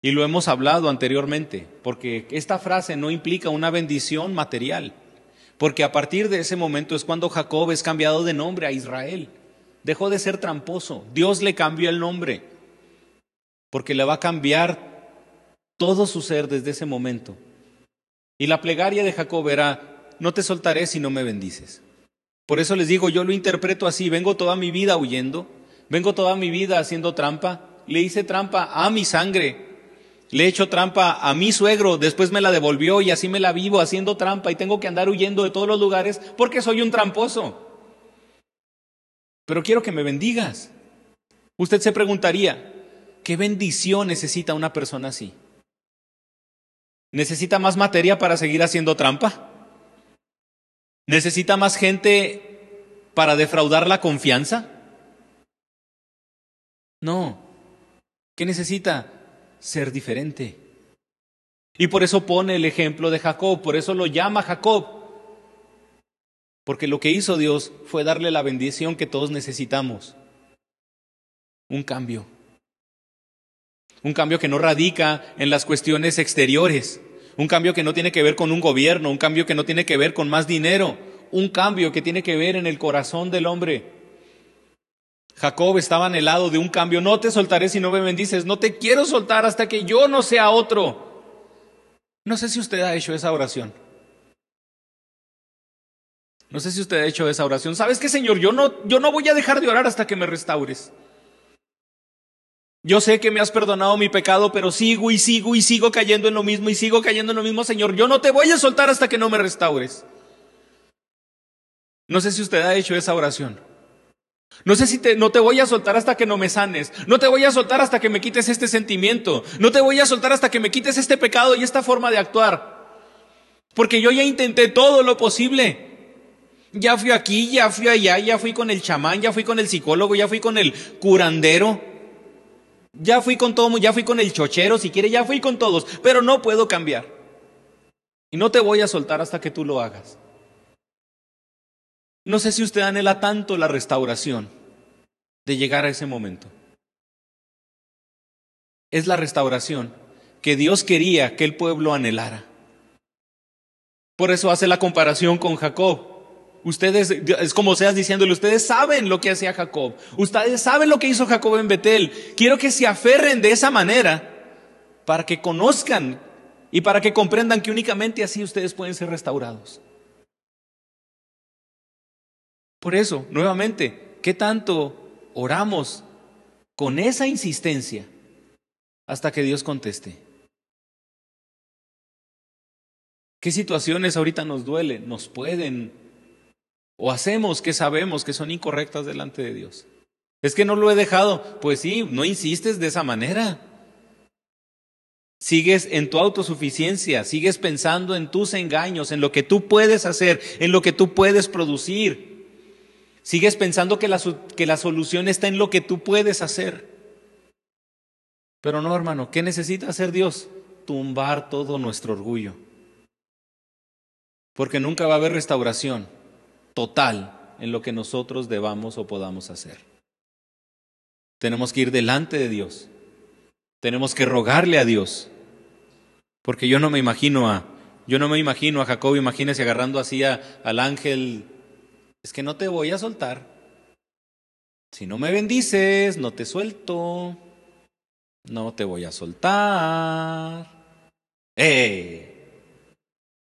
Y lo hemos hablado anteriormente, porque esta frase no implica una bendición material, porque a partir de ese momento es cuando Jacob es cambiado de nombre a Israel. Dejó de ser tramposo, Dios le cambió el nombre, porque le va a cambiar todo su ser desde ese momento. Y la plegaria de Jacob era, no te soltaré si no me bendices. Por eso les digo, yo lo interpreto así, vengo toda mi vida huyendo, vengo toda mi vida haciendo trampa, le hice trampa a mi sangre, le he hecho trampa a mi suegro, después me la devolvió y así me la vivo haciendo trampa y tengo que andar huyendo de todos los lugares porque soy un tramposo. Pero quiero que me bendigas. Usted se preguntaría, ¿qué bendición necesita una persona así? ¿Necesita más materia para seguir haciendo trampa? ¿Necesita más gente para defraudar la confianza? No. ¿Qué necesita? Ser diferente. Y por eso pone el ejemplo de Jacob, por eso lo llama Jacob. Porque lo que hizo Dios fue darle la bendición que todos necesitamos. Un cambio. Un cambio que no radica en las cuestiones exteriores. Un cambio que no tiene que ver con un gobierno, un cambio que no tiene que ver con más dinero, un cambio que tiene que ver en el corazón del hombre. Jacob estaba anhelado de un cambio. No te soltaré si no me bendices. No te quiero soltar hasta que yo no sea otro. No sé si usted ha hecho esa oración. No sé si usted ha hecho esa oración. ¿Sabes qué, Señor? Yo no, yo no voy a dejar de orar hasta que me restaures. Yo sé que me has perdonado mi pecado, pero sigo y sigo y sigo cayendo en lo mismo y sigo cayendo en lo mismo, Señor. Yo no te voy a soltar hasta que no me restaures. No sé si usted ha hecho esa oración. No sé si te, no te voy a soltar hasta que no me sanes. No te voy a soltar hasta que me quites este sentimiento. No te voy a soltar hasta que me quites este pecado y esta forma de actuar. Porque yo ya intenté todo lo posible. Ya fui aquí, ya fui allá, ya fui con el chamán, ya fui con el psicólogo, ya fui con el curandero. Ya fui con todo, ya fui con el chochero, si quiere, ya fui con todos, pero no puedo cambiar. Y no te voy a soltar hasta que tú lo hagas. No sé si usted anhela tanto la restauración de llegar a ese momento. Es la restauración que Dios quería que el pueblo anhelara. Por eso hace la comparación con Jacob. Ustedes, es como seas diciéndole, ustedes saben lo que hacía Jacob. Ustedes saben lo que hizo Jacob en Betel. Quiero que se aferren de esa manera para que conozcan y para que comprendan que únicamente así ustedes pueden ser restaurados. Por eso, nuevamente, ¿qué tanto oramos con esa insistencia hasta que Dios conteste? ¿Qué situaciones ahorita nos duelen, nos pueden o hacemos que sabemos que son incorrectas delante de Dios? Es que no lo he dejado. Pues sí, no insistes de esa manera. Sigues en tu autosuficiencia, sigues pensando en tus engaños, en lo que tú puedes hacer, en lo que tú puedes producir. Sigues pensando que la, que la solución está en lo que tú puedes hacer. Pero no, hermano, ¿qué necesita hacer Dios? Tumbar todo nuestro orgullo. Porque nunca va a haber restauración total en lo que nosotros debamos o podamos hacer. Tenemos que ir delante de Dios. Tenemos que rogarle a Dios. Porque yo no me imagino a, yo no me imagino a Jacob, imagínese agarrando así al ángel es que no te voy a soltar. Si no me bendices, no te suelto. No te voy a soltar. ¡Eh!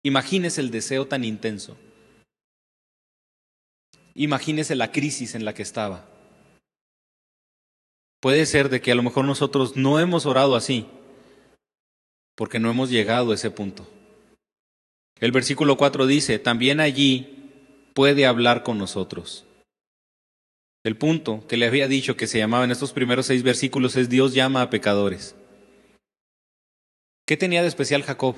Imagínese el deseo tan intenso. Imagínese la crisis en la que estaba. Puede ser de que a lo mejor nosotros no hemos orado así, porque no hemos llegado a ese punto. El versículo 4 dice, también allí puede hablar con nosotros. El punto que le había dicho que se llamaba en estos primeros seis versículos es Dios llama a pecadores. ¿Qué tenía de especial Jacob?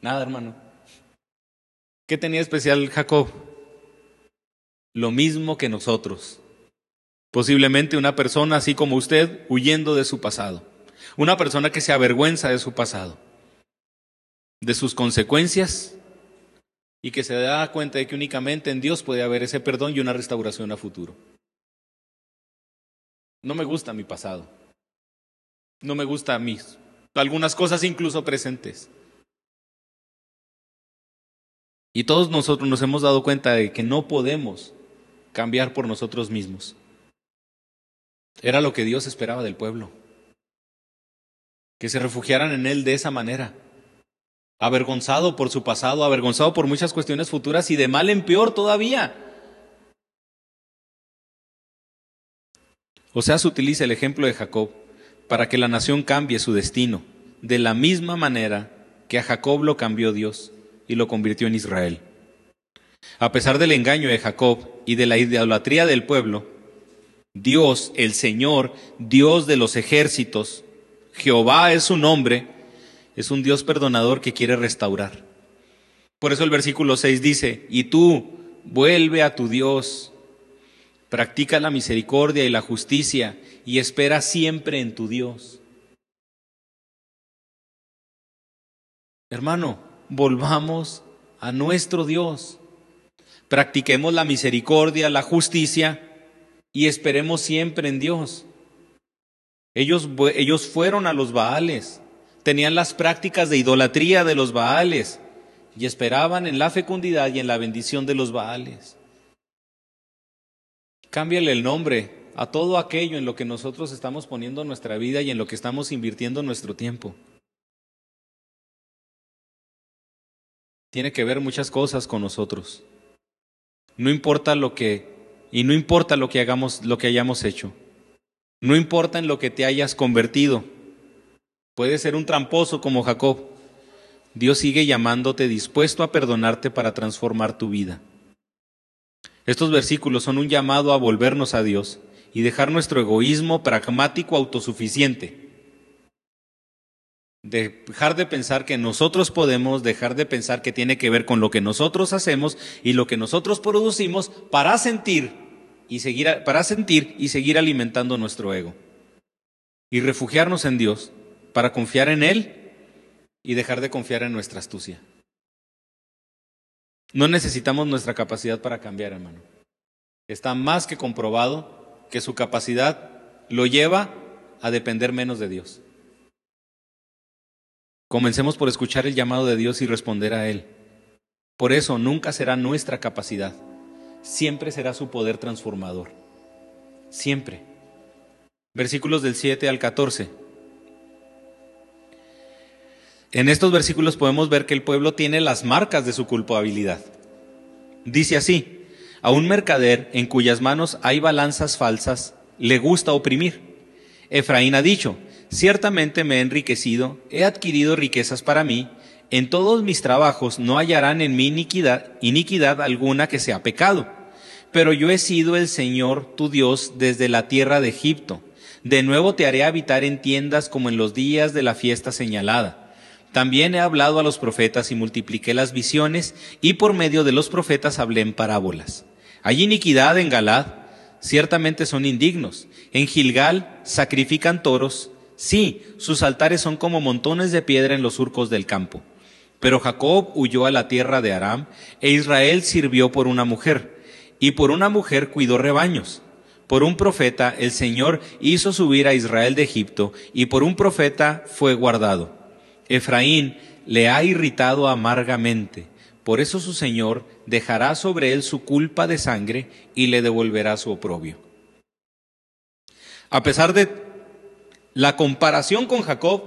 Nada, hermano. ¿Qué tenía de especial Jacob? Lo mismo que nosotros. Posiblemente una persona así como usted huyendo de su pasado. Una persona que se avergüenza de su pasado de sus consecuencias y que se da cuenta de que únicamente en Dios puede haber ese perdón y una restauración a futuro. No me gusta mi pasado. No me gusta mis algunas cosas incluso presentes. Y todos nosotros nos hemos dado cuenta de que no podemos cambiar por nosotros mismos. Era lo que Dios esperaba del pueblo. Que se refugiaran en Él de esa manera. Avergonzado por su pasado, avergonzado por muchas cuestiones futuras y de mal en peor todavía. O sea, se utiliza el ejemplo de Jacob para que la nación cambie su destino, de la misma manera que a Jacob lo cambió Dios y lo convirtió en Israel. A pesar del engaño de Jacob y de la idolatría del pueblo, Dios, el Señor, Dios de los ejércitos, Jehová es su nombre, es un Dios perdonador que quiere restaurar. Por eso el versículo 6 dice, y tú vuelve a tu Dios, practica la misericordia y la justicia y espera siempre en tu Dios. Hermano, volvamos a nuestro Dios. Practiquemos la misericordia, la justicia y esperemos siempre en Dios. Ellos, ellos fueron a los Baales, tenían las prácticas de idolatría de los Baales y esperaban en la fecundidad y en la bendición de los Baales. Cámbiale el nombre a todo aquello en lo que nosotros estamos poniendo nuestra vida y en lo que estamos invirtiendo nuestro tiempo. Tiene que ver muchas cosas con nosotros. No importa lo que y no importa lo que hagamos, lo que hayamos hecho. No importa en lo que te hayas convertido. Puedes ser un tramposo como Jacob. Dios sigue llamándote dispuesto a perdonarte para transformar tu vida. Estos versículos son un llamado a volvernos a Dios y dejar nuestro egoísmo pragmático autosuficiente. Dejar de pensar que nosotros podemos, dejar de pensar que tiene que ver con lo que nosotros hacemos y lo que nosotros producimos para sentir y seguir, para sentir y seguir alimentando nuestro ego. Y refugiarnos en Dios para confiar en Él y dejar de confiar en nuestra astucia. No necesitamos nuestra capacidad para cambiar, hermano. Está más que comprobado que su capacidad lo lleva a depender menos de Dios. Comencemos por escuchar el llamado de Dios y responder a Él. Por eso nunca será nuestra capacidad, siempre será su poder transformador. Siempre. Versículos del 7 al 14. En estos versículos podemos ver que el pueblo tiene las marcas de su culpabilidad. Dice así, a un mercader en cuyas manos hay balanzas falsas, le gusta oprimir. Efraín ha dicho, ciertamente me he enriquecido, he adquirido riquezas para mí, en todos mis trabajos no hallarán en mí iniquidad, iniquidad alguna que sea pecado. Pero yo he sido el Señor tu Dios desde la tierra de Egipto. De nuevo te haré habitar en tiendas como en los días de la fiesta señalada. También he hablado a los profetas y multipliqué las visiones, y por medio de los profetas hablé en parábolas. Hay iniquidad en Galad, ciertamente son indignos. En Gilgal sacrifican toros, sí, sus altares son como montones de piedra en los surcos del campo. Pero Jacob huyó a la tierra de Aram, e Israel sirvió por una mujer, y por una mujer cuidó rebaños. Por un profeta el Señor hizo subir a Israel de Egipto, y por un profeta fue guardado. Efraín le ha irritado amargamente por eso su Señor dejará sobre él su culpa de sangre y le devolverá su oprobio. A pesar de la comparación con Jacob,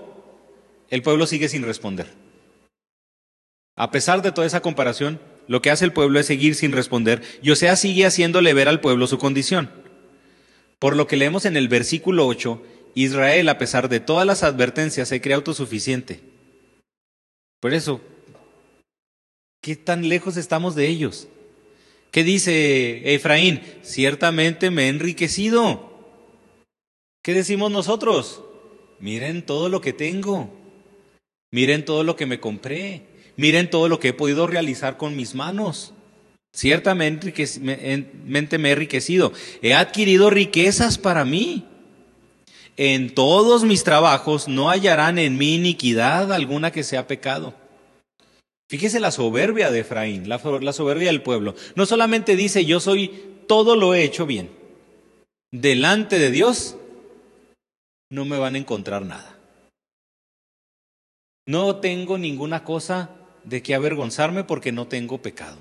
el pueblo sigue sin responder. A pesar de toda esa comparación, lo que hace el pueblo es seguir sin responder y Osea sigue haciéndole ver al pueblo su condición. Por lo que leemos en el versículo 8, Israel, a pesar de todas las advertencias, se cree autosuficiente. Por eso, ¿Qué tan lejos estamos de ellos? ¿Qué dice Efraín? Ciertamente me he enriquecido. ¿Qué decimos nosotros? Miren todo lo que tengo. Miren todo lo que me compré. Miren todo lo que he podido realizar con mis manos. Ciertamente me he enriquecido. He adquirido riquezas para mí. En todos mis trabajos no hallarán en mí iniquidad alguna que sea pecado. Fíjese la soberbia de Efraín, la, soberbia del pueblo. No solamente dice yo soy, todo lo he hecho bien. Delante de Dios no me van a encontrar nada. No tengo ninguna cosa de qué avergonzarme porque no tengo pecado.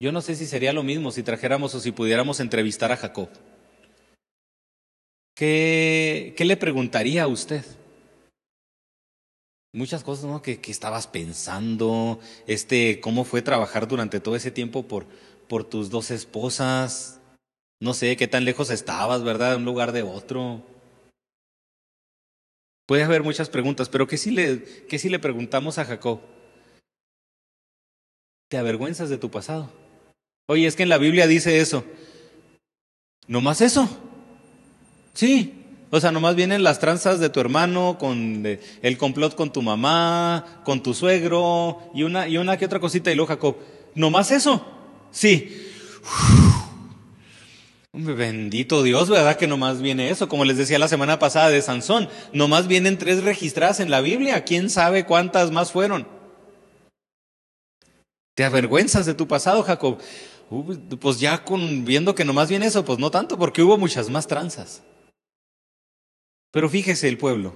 Yo no sé si sería lo mismo si trajéramos o si pudiéramos entrevistar a Jacob. ¿Qué, qué le preguntaría a usted? Muchas cosas, ¿no? ¿Qué, estabas pensando? Este, ¿cómo fue trabajar durante todo ese tiempo por, por tus dos esposas? No sé qué tan lejos estabas, ¿verdad? De un lugar de otro. Puede haber muchas preguntas, pero ¿qué si le, qué si le preguntamos a Jacob? ¿Te avergüenzas de tu pasado? Oye, es que en la Biblia dice eso. ¿No más eso? Sí, o sea, nomás vienen las tranzas de tu hermano, con el complot con tu mamá, con tu suegro, y una, y una que otra cosita, y luego Jacob, ¿nomás eso? Sí. bendito Dios, ¿verdad? Que nomás viene eso. Como les decía la semana pasada de Sansón, nomás vienen tres registradas en la Biblia. ¿Quién sabe cuántas más fueron? ¿Te avergüenzas de tu pasado, Jacob? Pues ya con, viendo que nomás viene eso, pues no tanto, porque hubo muchas más tranzas. Pero fíjese el pueblo.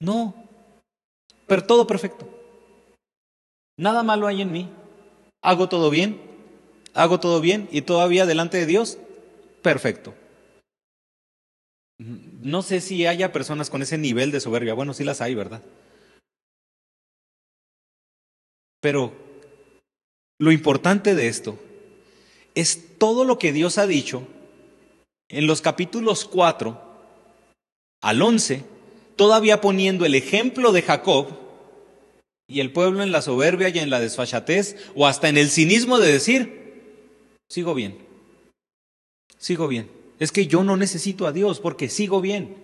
No, pero todo perfecto. Nada malo hay en mí. Hago todo bien, hago todo bien y todavía delante de Dios, perfecto. No sé si haya personas con ese nivel de soberbia. Bueno, sí las hay, ¿verdad? Pero lo importante de esto es todo lo que Dios ha dicho en los capítulos 4 al 11, todavía poniendo el ejemplo de Jacob y el pueblo en la soberbia y en la desfachatez o hasta en el cinismo de decir, sigo bien, sigo bien. Es que yo no necesito a Dios porque sigo bien,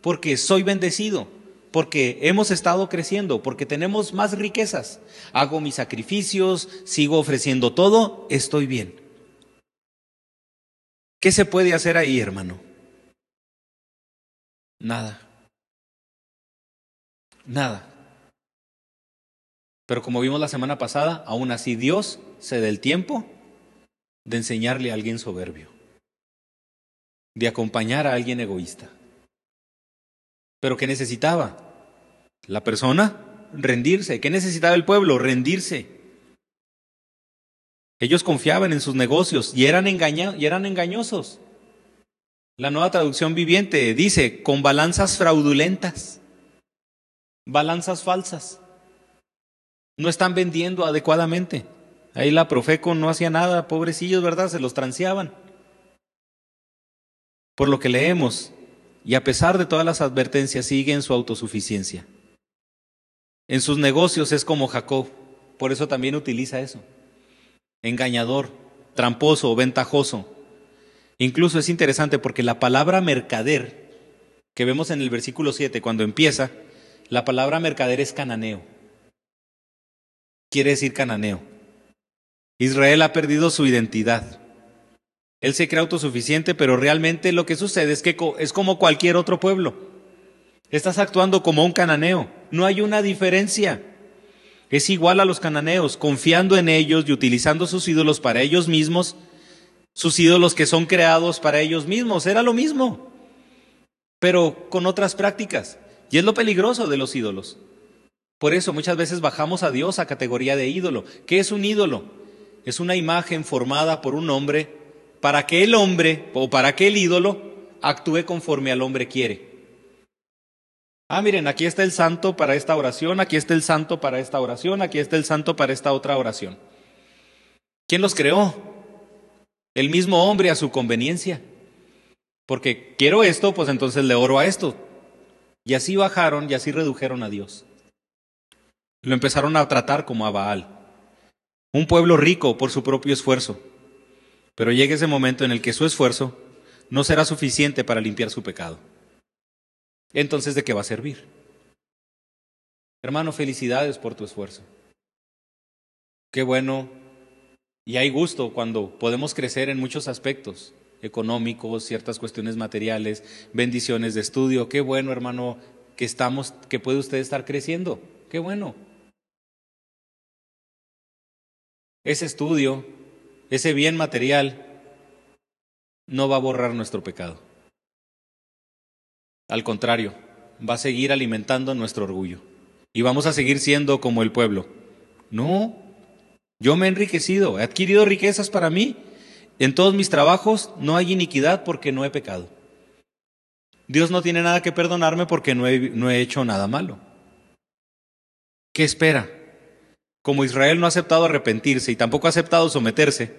porque soy bendecido, porque hemos estado creciendo, porque tenemos más riquezas. Hago mis sacrificios, sigo ofreciendo todo, estoy bien. ¿Qué se puede hacer ahí, hermano? Nada. Nada. Pero como vimos la semana pasada, aún así Dios se da el tiempo de enseñarle a alguien soberbio, de acompañar a alguien egoísta. Pero ¿qué necesitaba? La persona rendirse. ¿Qué necesitaba el pueblo? Rendirse. Ellos confiaban en sus negocios y eran, y eran engañosos. La nueva traducción viviente dice, con balanzas fraudulentas, balanzas falsas. No están vendiendo adecuadamente. Ahí la Profeco no hacía nada, pobrecillos, ¿verdad? Se los transeaban. Por lo que leemos, y a pesar de todas las advertencias, sigue en su autosuficiencia. En sus negocios es como Jacob, por eso también utiliza eso. Engañador, tramposo, ventajoso, Incluso es interesante porque la palabra mercader, que vemos en el versículo 7 cuando empieza, la palabra mercader es cananeo. Quiere decir cananeo. Israel ha perdido su identidad. Él se cree autosuficiente, pero realmente lo que sucede es que es como cualquier otro pueblo. Estás actuando como un cananeo. No hay una diferencia. Es igual a los cananeos, confiando en ellos y utilizando sus ídolos para ellos mismos sus ídolos que son creados para ellos mismos. Era lo mismo, pero con otras prácticas. Y es lo peligroso de los ídolos. Por eso muchas veces bajamos a Dios a categoría de ídolo. ¿Qué es un ídolo? Es una imagen formada por un hombre para que el hombre o para que el ídolo actúe conforme al hombre quiere. Ah, miren, aquí está el santo para esta oración, aquí está el santo para esta oración, aquí está el santo para esta otra oración. ¿Quién los creó? el mismo hombre a su conveniencia. Porque quiero esto, pues entonces le oro a esto. Y así bajaron y así redujeron a Dios. Lo empezaron a tratar como a Baal. Un pueblo rico por su propio esfuerzo. Pero llega ese momento en el que su esfuerzo no será suficiente para limpiar su pecado. Entonces, ¿de qué va a servir? Hermano, felicidades por tu esfuerzo. Qué bueno y hay gusto cuando podemos crecer en muchos aspectos, económicos, ciertas cuestiones materiales, bendiciones de estudio. Qué bueno, hermano, que estamos, que puede usted estar creciendo. Qué bueno. Ese estudio, ese bien material, no va a borrar nuestro pecado. Al contrario, va a seguir alimentando nuestro orgullo. Y vamos a seguir siendo como el pueblo. No, yo me he enriquecido, he adquirido riquezas para mí. En todos mis trabajos no hay iniquidad porque no he pecado. Dios no tiene nada que perdonarme porque no he, no he hecho nada malo. ¿Qué espera? Como Israel no ha aceptado arrepentirse y tampoco ha aceptado someterse,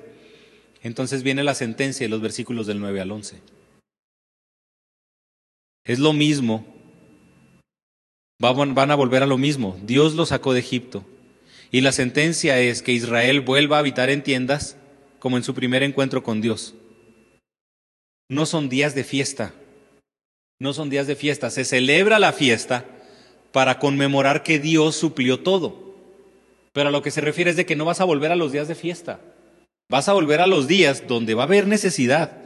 entonces viene la sentencia de los versículos del 9 al 11. Es lo mismo. Van a volver a lo mismo. Dios los sacó de Egipto. Y la sentencia es que Israel vuelva a habitar en tiendas como en su primer encuentro con Dios. No son días de fiesta. No son días de fiesta. Se celebra la fiesta para conmemorar que Dios suplió todo. Pero a lo que se refiere es de que no vas a volver a los días de fiesta. Vas a volver a los días donde va a haber necesidad,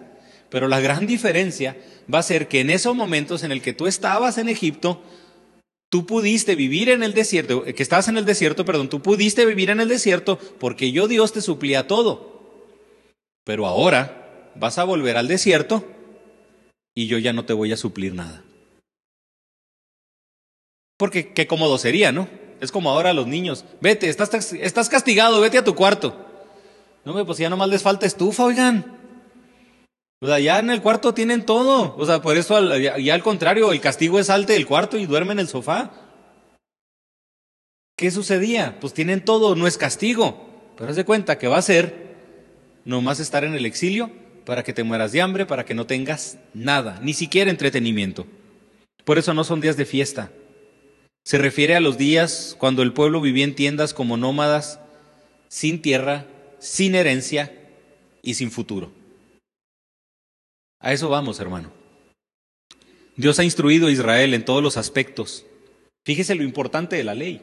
pero la gran diferencia va a ser que en esos momentos en el que tú estabas en Egipto, tú pudiste vivir en el desierto, que estabas en el desierto, perdón, tú pudiste vivir en el desierto porque yo Dios te suplía todo. Pero ahora vas a volver al desierto y yo ya no te voy a suplir nada. Porque qué cómodo sería, ¿no? Es como ahora los niños, vete, estás, estás castigado, vete a tu cuarto. No, pues ya nomás les falta estufa, oigan. O sea, ya en el cuarto tienen todo. O sea, por eso ya, al contrario, el castigo es salte del cuarto y duerme en el sofá. ¿Qué sucedía? Pues tienen todo, no es castigo. Pero haz de cuenta que va a ser nomás estar en el exilio para que te mueras de hambre, para que no tengas nada, ni siquiera entretenimiento. Por eso no son días de fiesta. Se refiere a los días cuando el pueblo vivía en tiendas como nómadas, sin tierra, sin herencia y sin futuro. A eso vamos, hermano. Dios ha instruido a Israel en todos los aspectos. Fíjese lo importante de la ley.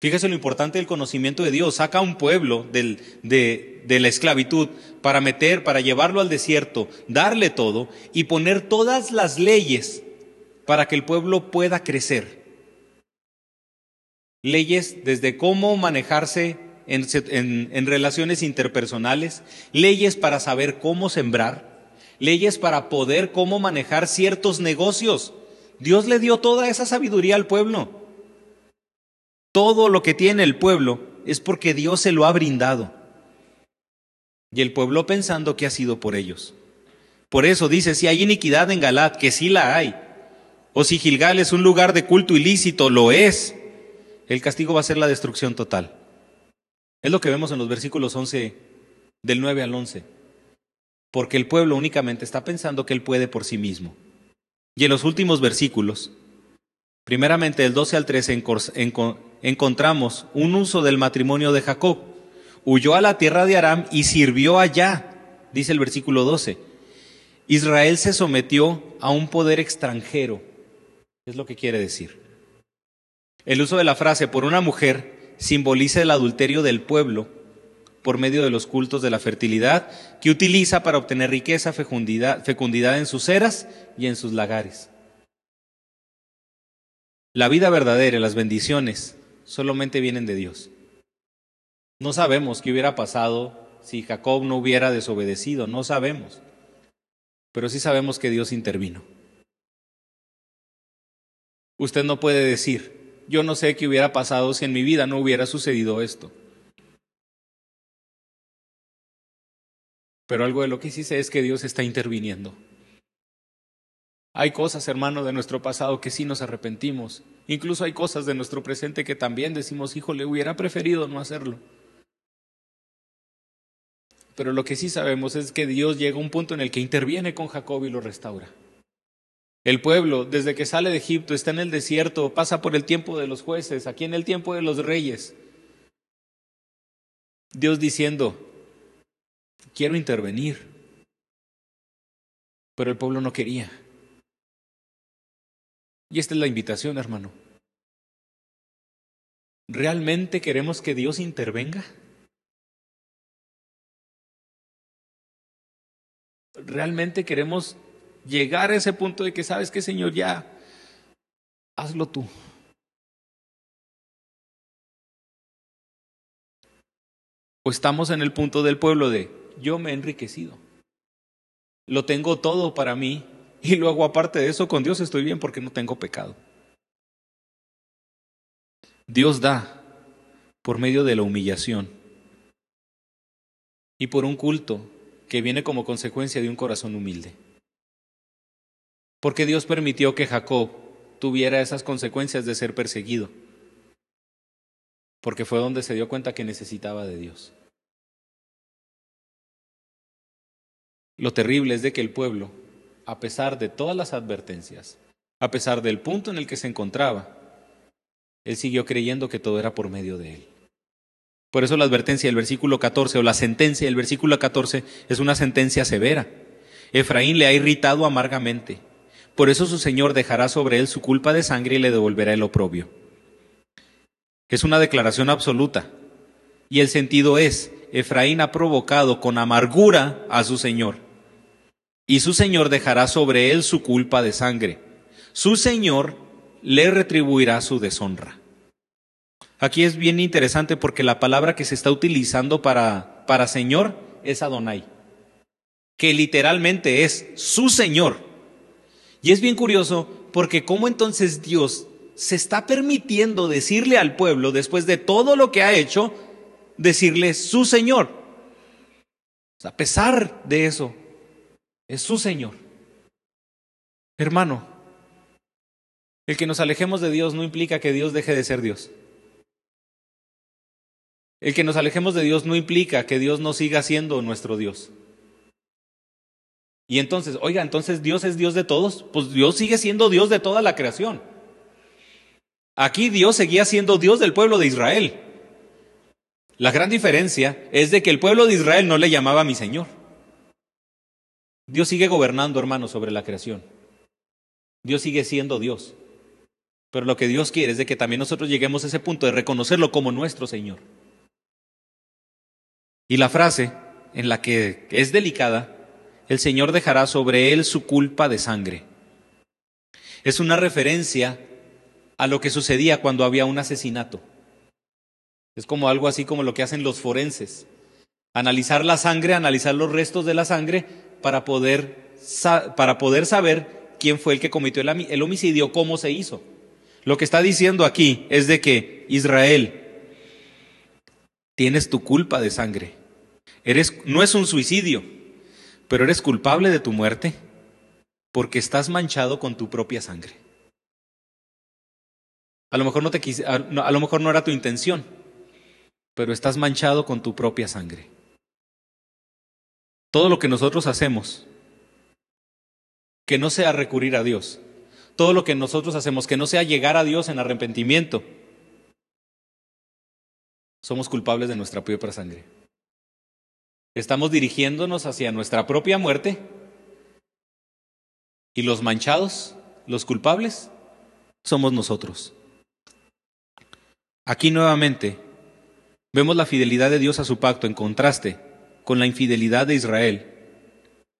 Fíjese lo importante del conocimiento de Dios. Saca a un pueblo de, de la esclavitud para meter, para llevarlo al desierto, darle todo y poner todas las leyes para que el pueblo pueda crecer. Leyes desde cómo manejarse en, en relaciones interpersonales, leyes para saber cómo sembrar, leyes para poder cómo manejar ciertos negocios. Dios le dio toda esa sabiduría al pueblo. Todo lo que tiene el pueblo es porque Dios se lo ha brindado. Y el pueblo pensando que ha sido por ellos. Por eso dice, si hay iniquidad en Galat, que sí la hay, o si Gilgal es un lugar de culto ilícito, lo es, el castigo va a ser la destrucción total. Es lo que vemos en los versículos 11, del 9 al 11 porque el pueblo únicamente está pensando que él puede por sí mismo. Y en los últimos versículos, primeramente del 12 al 13, encontramos un uso del matrimonio de Jacob. Huyó a la tierra de Aram y sirvió allá, dice el versículo 12. Israel se sometió a un poder extranjero, es lo que quiere decir. El uso de la frase por una mujer simboliza el adulterio del pueblo por medio de los cultos de la fertilidad que utiliza para obtener riqueza, fecundidad, fecundidad en sus eras y en sus lagares. La vida verdadera y las bendiciones solamente vienen de Dios. No sabemos qué hubiera pasado si Jacob no hubiera desobedecido, no sabemos. Pero sí sabemos que Dios intervino. Usted no puede decir, yo no sé qué hubiera pasado si en mi vida no hubiera sucedido esto. Pero algo de lo que sí sé es que Dios está interviniendo. Hay cosas, hermano, de nuestro pasado que sí nos arrepentimos. Incluso hay cosas de nuestro presente que también decimos, hijo, le hubiera preferido no hacerlo. Pero lo que sí sabemos es que Dios llega a un punto en el que interviene con Jacob y lo restaura. El pueblo, desde que sale de Egipto, está en el desierto, pasa por el tiempo de los jueces, aquí en el tiempo de los reyes. Dios diciendo, quiero intervenir. Pero el pueblo no quería. Y esta es la invitación, hermano. ¿Realmente queremos que Dios intervenga? ¿Realmente queremos llegar a ese punto de que sabes que Señor ya, hazlo tú? ¿O estamos en el punto del pueblo de yo me he enriquecido. lo tengo todo para mí y luego aparte de eso con Dios estoy bien porque no tengo pecado. Dios da por medio de la humillación y por un culto que viene como consecuencia de un corazón humilde. Porque Dios permitió que Jacob tuviera esas consecuencias de ser perseguido. Porque fue donde se dio cuenta que necesitaba de Dios. Lo terrible es de que el pueblo, a pesar de todas las advertencias, a pesar del punto en el que se encontraba, él siguió creyendo que todo era por medio de él. Por eso la advertencia del versículo 14 o la sentencia del versículo 14 es una sentencia severa. Efraín le ha irritado amargamente. Por eso su Señor dejará sobre él su culpa de sangre y le devolverá el oprobio. Es una declaración absoluta. Y el sentido es, Efraín ha provocado con amargura a su Señor. Y su Señor dejará sobre él su culpa de sangre. Su Señor le retribuirá su deshonra. Aquí es bien interesante porque la palabra que se está utilizando para, para Señor es Adonai, que literalmente es su Señor. Y es bien curioso porque cómo entonces Dios se está permitiendo decirle al pueblo, después de todo lo que ha hecho, decirle su Señor. a pesar de eso, es su Señor. Hermano, el que nos alejemos de Dios no implica que Dios deje de ser Dios. El que nos alejemos de Dios no implica que Dios no siga siendo nuestro Dios. Y entonces, oiga, entonces Dios es Dios de todos, pues Dios sigue siendo Dios de toda la creación. Aquí Dios seguía siendo Dios del pueblo de Israel. La gran diferencia es de que el pueblo de Israel no le llamaba mi Señor. Dios sigue gobernando, hermano, sobre la creación. Dios sigue siendo Dios. Pero lo que Dios quiere es de que también nosotros lleguemos a ese punto de reconocerlo como nuestro Señor. Y la frase en la que es delicada, el Señor dejará sobre él su culpa de sangre. Es una referencia a lo que sucedía cuando había un asesinato. Es como algo así como lo que hacen los forenses. Analizar la sangre, analizar los restos de la sangre para poder, para poder saber quién fue el que cometió el homicidio, cómo se hizo. Lo que está diciendo aquí es de que Israel, tienes tu culpa de sangre. Eres, no es un suicidio, pero eres culpable de tu muerte porque estás manchado con tu propia sangre. A lo mejor no, te a lo mejor no era tu intención, pero estás manchado con tu propia sangre. Todo lo que nosotros hacemos, que no sea recurrir a Dios, todo lo que nosotros hacemos, que no sea llegar a Dios en arrepentimiento, somos culpables de nuestra propia sangre. Estamos dirigiéndonos hacia nuestra propia muerte y los manchados, los culpables, somos nosotros. Aquí nuevamente vemos la fidelidad de Dios a su pacto en contraste con la infidelidad de Israel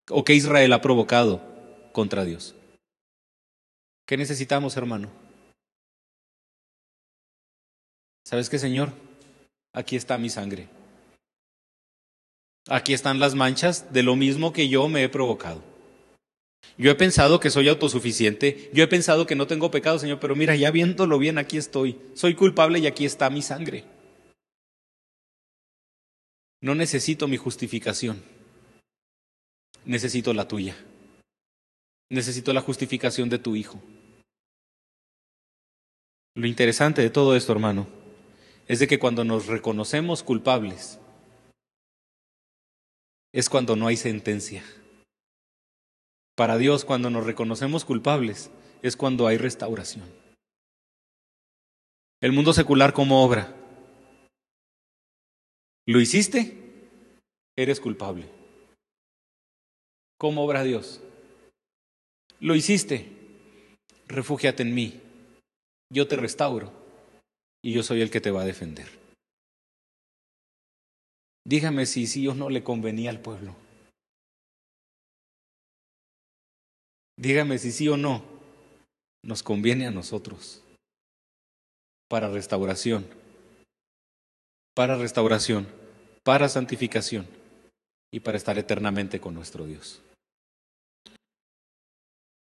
o que Israel ha provocado contra Dios. ¿Qué necesitamos, hermano? ¿Sabes qué, Señor? aquí está mi sangre. Aquí están las manchas de lo mismo que yo me he provocado. Yo he pensado que soy autosuficiente, yo he pensado que no tengo pecado, Señor, pero mira, ya viéndolo bien, aquí estoy. Soy culpable y aquí está mi sangre. No necesito mi justificación, necesito la tuya. Necesito la justificación de tu Hijo. Lo interesante de todo esto, hermano, es de que cuando nos reconocemos culpables, es cuando no hay sentencia. Para Dios, cuando nos reconocemos culpables, es cuando hay restauración. El mundo secular como obra. ¿Lo hiciste? Eres culpable. ¿Cómo obra Dios? Lo hiciste. Refúgiate en mí. Yo te restauro y yo soy el que te va a defender. Dígame si sí o no le convenía al pueblo. Dígame si sí o no nos conviene a nosotros para restauración, para restauración, para santificación y para estar eternamente con nuestro Dios.